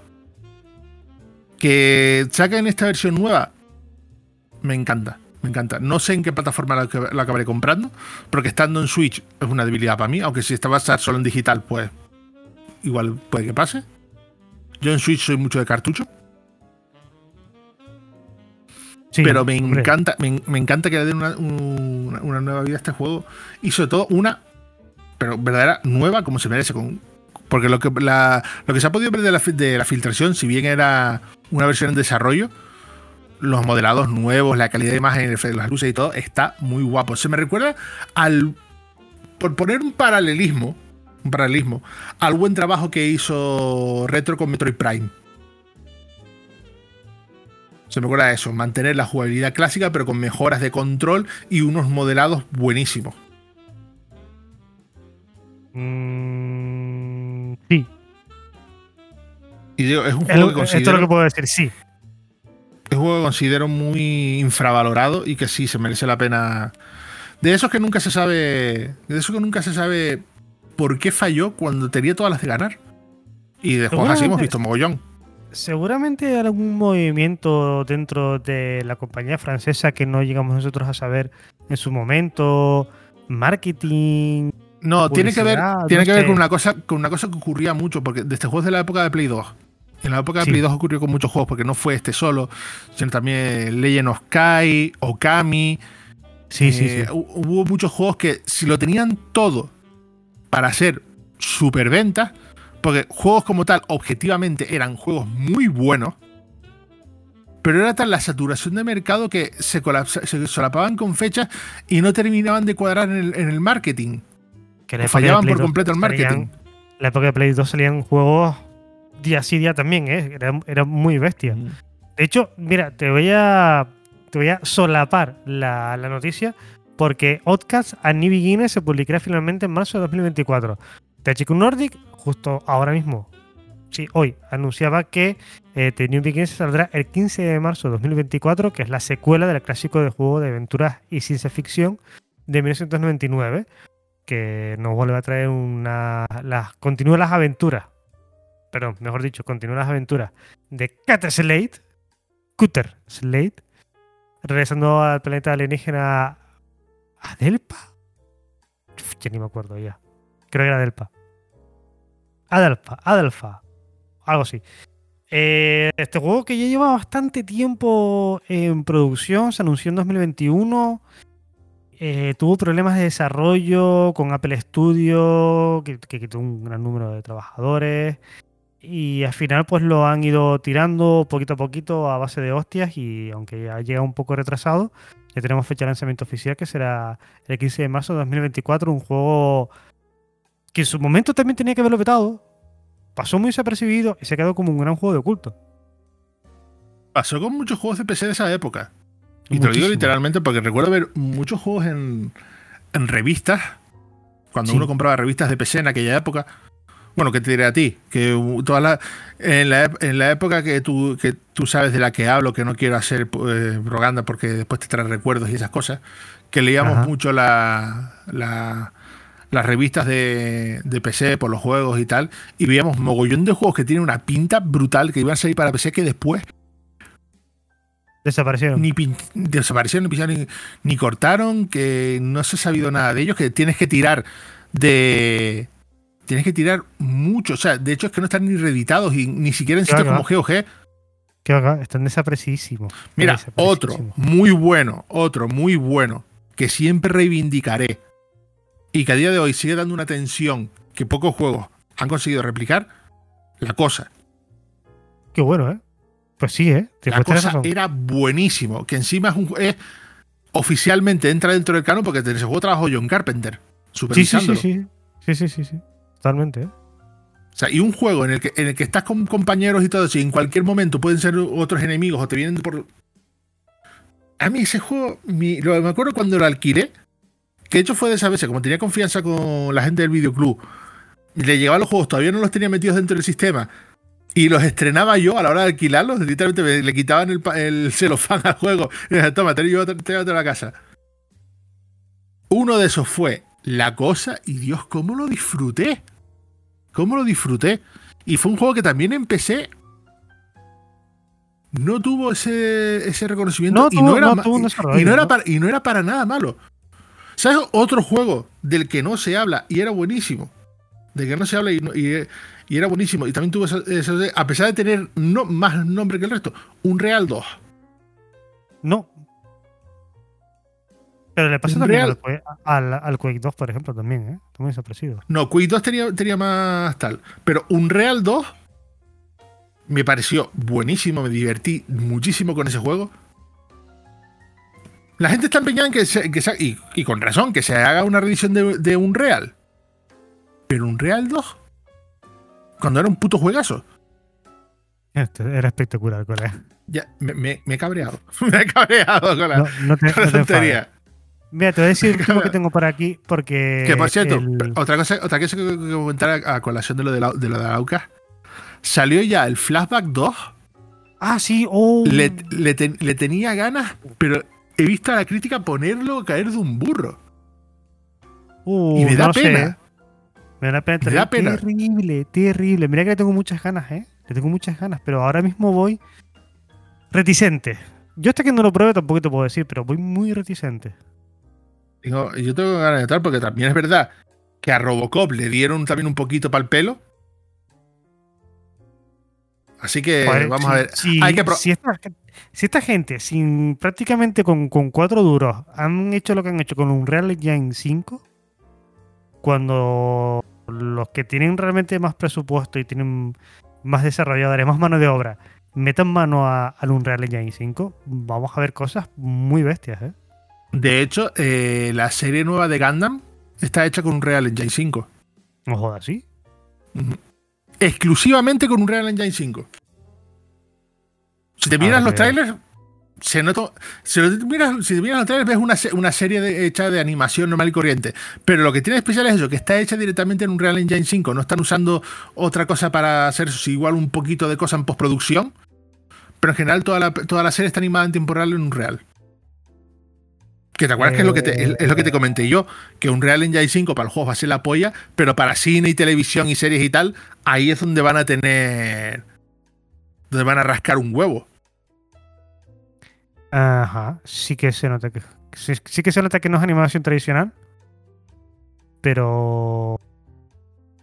Que saquen esta versión nueva, me encanta. Me encanta. No sé en qué plataforma la, la acabaré comprando, porque estando en Switch es una debilidad para mí, aunque si esta va a estar solo en digital, pues igual puede que pase. Yo en Switch soy mucho de cartucho. Sí, pero me hombre. encanta, me, me encanta que le den una, un- una nueva vida a este juego. Y sobre todo una, pero verdadera nueva como se merece. Con, porque lo que, la- lo que se ha podido ver de la, de la filtración, si bien era una versión en desarrollo, los modelados nuevos, la calidad de imagen, las luces y todo, está muy guapo. Se me recuerda al. Por poner un paralelismo, un paralelismo, al buen trabajo que hizo Retro con Metroid Prime. Se me recuerda a eso, mantener la jugabilidad clásica, pero con mejoras de control y unos modelados buenísimos. Mm, sí, Y digo, es un juego que esto es considero, lo que puedo decir, sí. es un juego que considero muy infravalorado y que sí se merece la pena. De esos que nunca se sabe. De esos que nunca se sabe por qué falló cuando tenía todas las de ganar. Y de juegos así hemos visto mogollón. Seguramente algún movimiento dentro de la compañía francesa que no llegamos nosotros a saber en su momento, marketing. No, tiene que ver, tiene que ver con una cosa, con una cosa que ocurría mucho, porque desde juegos de la época de Play 2. En la época de Sí. Play 2 ocurrió con muchos juegos, porque no fue este solo, sino también Legend of Kai, Okami. Sí, sí, Eh, sí. hu- Hubo muchos juegos que si lo tenían todo para hacer superventas, porque juegos como tal, objetivamente, eran juegos muy buenos, pero era tal la saturación de mercado que se, se solapaban con fechas y no terminaban de cuadrar en el, en el marketing. Que en fallaban por 2 completo el salían- marketing. En la época de Play 2 salían juegos día sí, día también, ¿eh? Era, era muy bestia. De hecho, mira, te voy a, te voy a solapar la, la noticia porque Outcast a New Beginners se publicará finalmente en marzo de 2024. THQ Nordic, justo ahora mismo, sí, hoy, anunciaba que eh, The New Beginners saldrá el 15 de marzo de 2024, que es la secuela del clásico de juego de aventuras y ciencia ficción de 1999, que nos vuelve a traer una. Las, continúa las aventuras, perdón, mejor dicho, continúa las aventuras de Cat Slade, Cutter Slade, regresando al planeta alienígena Adelpa. Ya ni me acuerdo ya. Creo que era Adelpa. Adelpa, Adelfa. Algo así. Eh, este juego que ya lleva bastante tiempo en producción, se anunció en 2021. eh, tuvo problemas de desarrollo con Apple Studio, que, que quitó un gran número de trabajadores. Y al final, pues lo han ido tirando poquito a poquito a base de hostias. Y aunque ya llega un poco retrasado, ya tenemos fecha de lanzamiento oficial que será el 15 de marzo de 2024. Un juego que en su momento también tenía que haberlo vetado. Pasó muy desapercibido y se quedó como un gran juego de culto. Pasó con muchos juegos de PC de esa época. Y te lo digo literalmente porque recuerdo ver muchos juegos en, en revistas. Cuando Sí. uno compraba revistas de PC en aquella época. Bueno, ¿qué te diré a ti? Que todas las- en, la, en la época que tú, que tú sabes de la que hablo, que no quiero hacer eh, propaganda porque después te trae recuerdos y esas cosas, que leíamos Ajá. mucho la, la- las revistas de, de PC por los juegos y tal, y veíamos mogollón de juegos que tienen una pinta brutal que iban a salir para PC que después Desaparecieron. ni pin- desaparecieron, ni pisaron, ni, ni cortaron, que no se ha sabido nada de ellos, que tienes que tirar de. Tienes que tirar mucho. O sea, de hecho es que no están ni reeditados y ni siquiera en sitios como GOG. Que acá están desaparecidísimos. Mira, otro muy bueno, otro muy bueno, que siempre reivindicaré y que a día de hoy sigue dando una tensión que pocos juegos han conseguido replicar, la cosa. Qué bueno, ¿eh? Pues sí, ¿eh? Te La cosa razón. era buenísimo. Que encima es un es- oficialmente entra dentro del canon porque en ese juego trabajó John Carpenter. Sí, sí, sí, Supervisándolo. sí. Sí, sí, sí, sí. Totalmente. O sea, y un juego en el que, en el que estás con compañeros y todo eso, y en cualquier momento pueden ser otros enemigos o te vienen por. A mí ese juego, mi- me acuerdo cuando lo alquilé, que de hecho fue de esa vez, como tenía confianza con la gente del videoclub, le llevaba los juegos, todavía no los tenía metidos dentro del sistema, y los estrenaba yo a la hora de alquilarlos, literalmente me- le quitaban el, el celofán al juego, y decía, toma, te llevo a la casa. Uno de esos fue La Cosa, y Dios, cómo lo disfruté. Cómo lo disfruté. Y fue un juego que también empecé. No tuvo ese, ese reconocimiento. No y, tuvo- no era, no tuvo un y- no era para, y no era para nada malo. ¿Sabes otro juego del que no se habla y era buenísimo? Del que no se habla y- y era buenísimo. Y también tuvo eso, eso de- a pesar de tener no, más nombre que el resto, un Real 2. No. Pero le pasa Un también Real- al, Quake- al, al Quake 2, por ejemplo, también, ¿eh? Muy desaparecido. No, Quake 2 tenía, tenía más tal. Pero Unreal 2 me pareció buenísimo, me divertí muchísimo con ese juego. La gente está empeñada en que se, que se- y, y con razón, que se haga una reedición de, de Unreal. Pero Unreal 2, cuando era un puto juegazo, Este era espectacular, colega. ya me, me- me he cabreado. me he cabreado con la, No, no te, no te tontería. Mira, te voy a decir el último que tengo por aquí, porque. Que por cierto, el- otra cosa, otra cosa que comentar a, colación de lo de, la, de lo de Aucas. Salió ya el Flashback 2. Ah, sí, oh. Le, le ten- le tenía ganas, pero he visto a la crítica ponerlo caer de un burro. Uh, y me da no lo sé, pena. ¿eh? Me da pena. Me da pena. Terrible, terrible. Mira que le tengo muchas ganas, ¿eh? Le tengo muchas ganas, pero ahora mismo voy reticente. Yo hasta que no lo pruebe tampoco te puedo decir, pero voy muy reticente. Digo, yo tengo ganas de tal, porque también es verdad que a Robocop le dieron también un poquito para el pelo. Así que vamos si- a ver. Si, Hay que pro- si esta, si esta gente, sin prácticamente con, con cuatro duros, han hecho lo que han hecho con Unreal Engine 5, cuando los que tienen realmente más presupuesto y tienen más desarrolladores, más mano de obra, metan mano a- al Unreal Engine 5, vamos a ver cosas muy bestias, ¿eh? De hecho, eh, la serie nueva de Gundam está hecha con un Real Engine 5. No jodas, ¿sí? Exclusivamente con un Real Engine 5. Si te Ah, miras los trailers, se nota. Si, lo- miras, si te miras los trailers, ves una, una serie de- hecha de animación normal y corriente. Pero lo que tiene especial es eso, que está hecha directamente en un Real Engine 5. No están usando otra cosa para hacer eso, igual un poquito de cosa en postproducción. Pero en general toda la, toda la serie está animada en tiempo real en un Real. Que te acuerdas que es lo que te, es, es lo que te comenté yo, que un Real Engine 5 para el juego va a ser la polla, pero para cine y televisión y series y tal, ahí es donde van a tener. donde van a rascar un huevo. Ajá, sí que se nota que sí, sí que se nota que no es animación tradicional, pero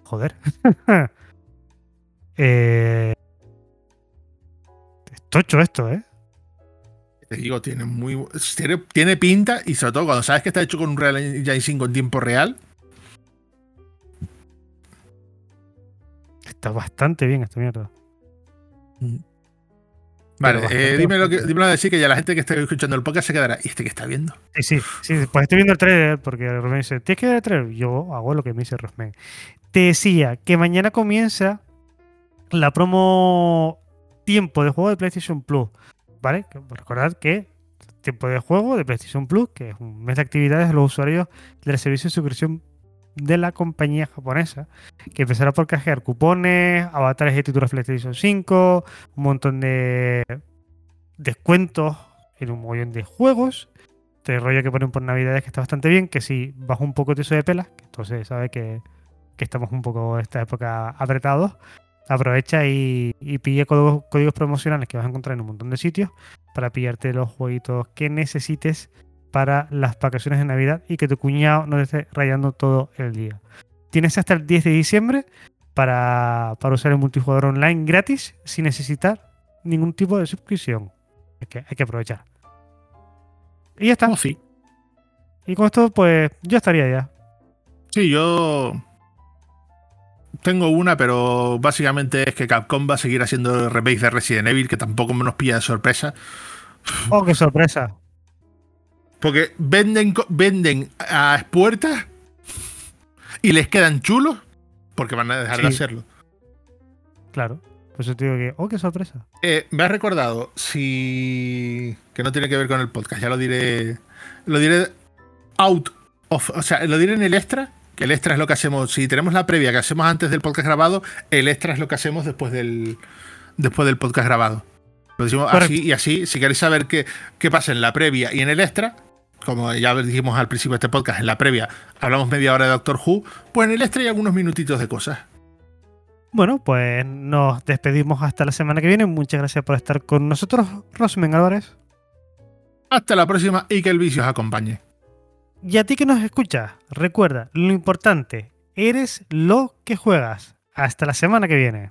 joder, eh, es tocho esto, ¿eh? Te digo, tiene muy tiene, tiene pinta y sobre todo cuando sabes que está hecho con un Real Engine 5 en tiempo real, Está bastante bien esta mierda. Vale, Pero eh, bastante, dímelo, que, bastante. dímelo a decir que ya la gente que está escuchando el podcast se quedará. ¿Y este que está viendo? Sí, sí, sí, pues estoy viendo el trailer porque Rosman dice, ¿tienes que ver el trailer? Yo hago lo que me dice Rosman. Te decía que mañana comienza la promo tiempo de juego de PlayStation Plus, ¿vale? Recordad que tiempo de juego de PlayStation Plus, que es un mes de actividades de los usuarios del servicio de suscripción de la compañía japonesa, que empezará por canjear cupones, avatares de títulos PlayStation 5, un montón de descuentos en un montón de juegos, este rollo que ponen por navidades que está bastante bien, que si bajo un poco de eso de pelas, entonces sabe que, que estamos un poco esta época apretados, aprovecha y, y pilla códigos, códigos promocionales que vas a encontrar en un montón de sitios para pillarte los jueguitos que necesites para las vacaciones de Navidad y que tu cuñado no te esté rayando todo el día. Tienes hasta el 10 de diciembre para, para usar el multijugador online gratis sin necesitar ningún tipo de suscripción. Es que hay que aprovechar. Y ya está. Oh, sí. Y con esto, pues, yo estaría ya. Sí, yo. Tengo una, pero básicamente es que Capcom va a seguir haciendo remakes de Resident Evil, que tampoco nos pilla de sorpresa. ¡Oh, qué sorpresa! Porque venden, venden a puertas y les quedan chulos porque van a dejar de hacerlo. Claro. Por eso te digo que, ¡oh, qué sorpresa! Eh, me has recordado, si. que no tiene que ver con el podcast, ya lo diré. Lo diré out of. O sea, lo diré en el extra, que el extra es lo que hacemos. Si tenemos la previa que hacemos antes del podcast grabado, el extra es lo que hacemos después del. después del podcast grabado. Lo decimos Correcto. así y así. Si queréis saber qué, qué pasa en la previa y en el extra, como ya dijimos al principio de este podcast, en la previa hablamos media hora de Doctor Who, pues en el extra hay algunos minutitos de cosas. Bueno, pues nos despedimos hasta la semana que viene. Muchas gracias por estar con nosotros, Rosmen Álvarez. Hasta la próxima y que el vicio os acompañe. Y a ti que nos escuchas, recuerda, lo importante, eres lo que juegas. Hasta la semana que viene.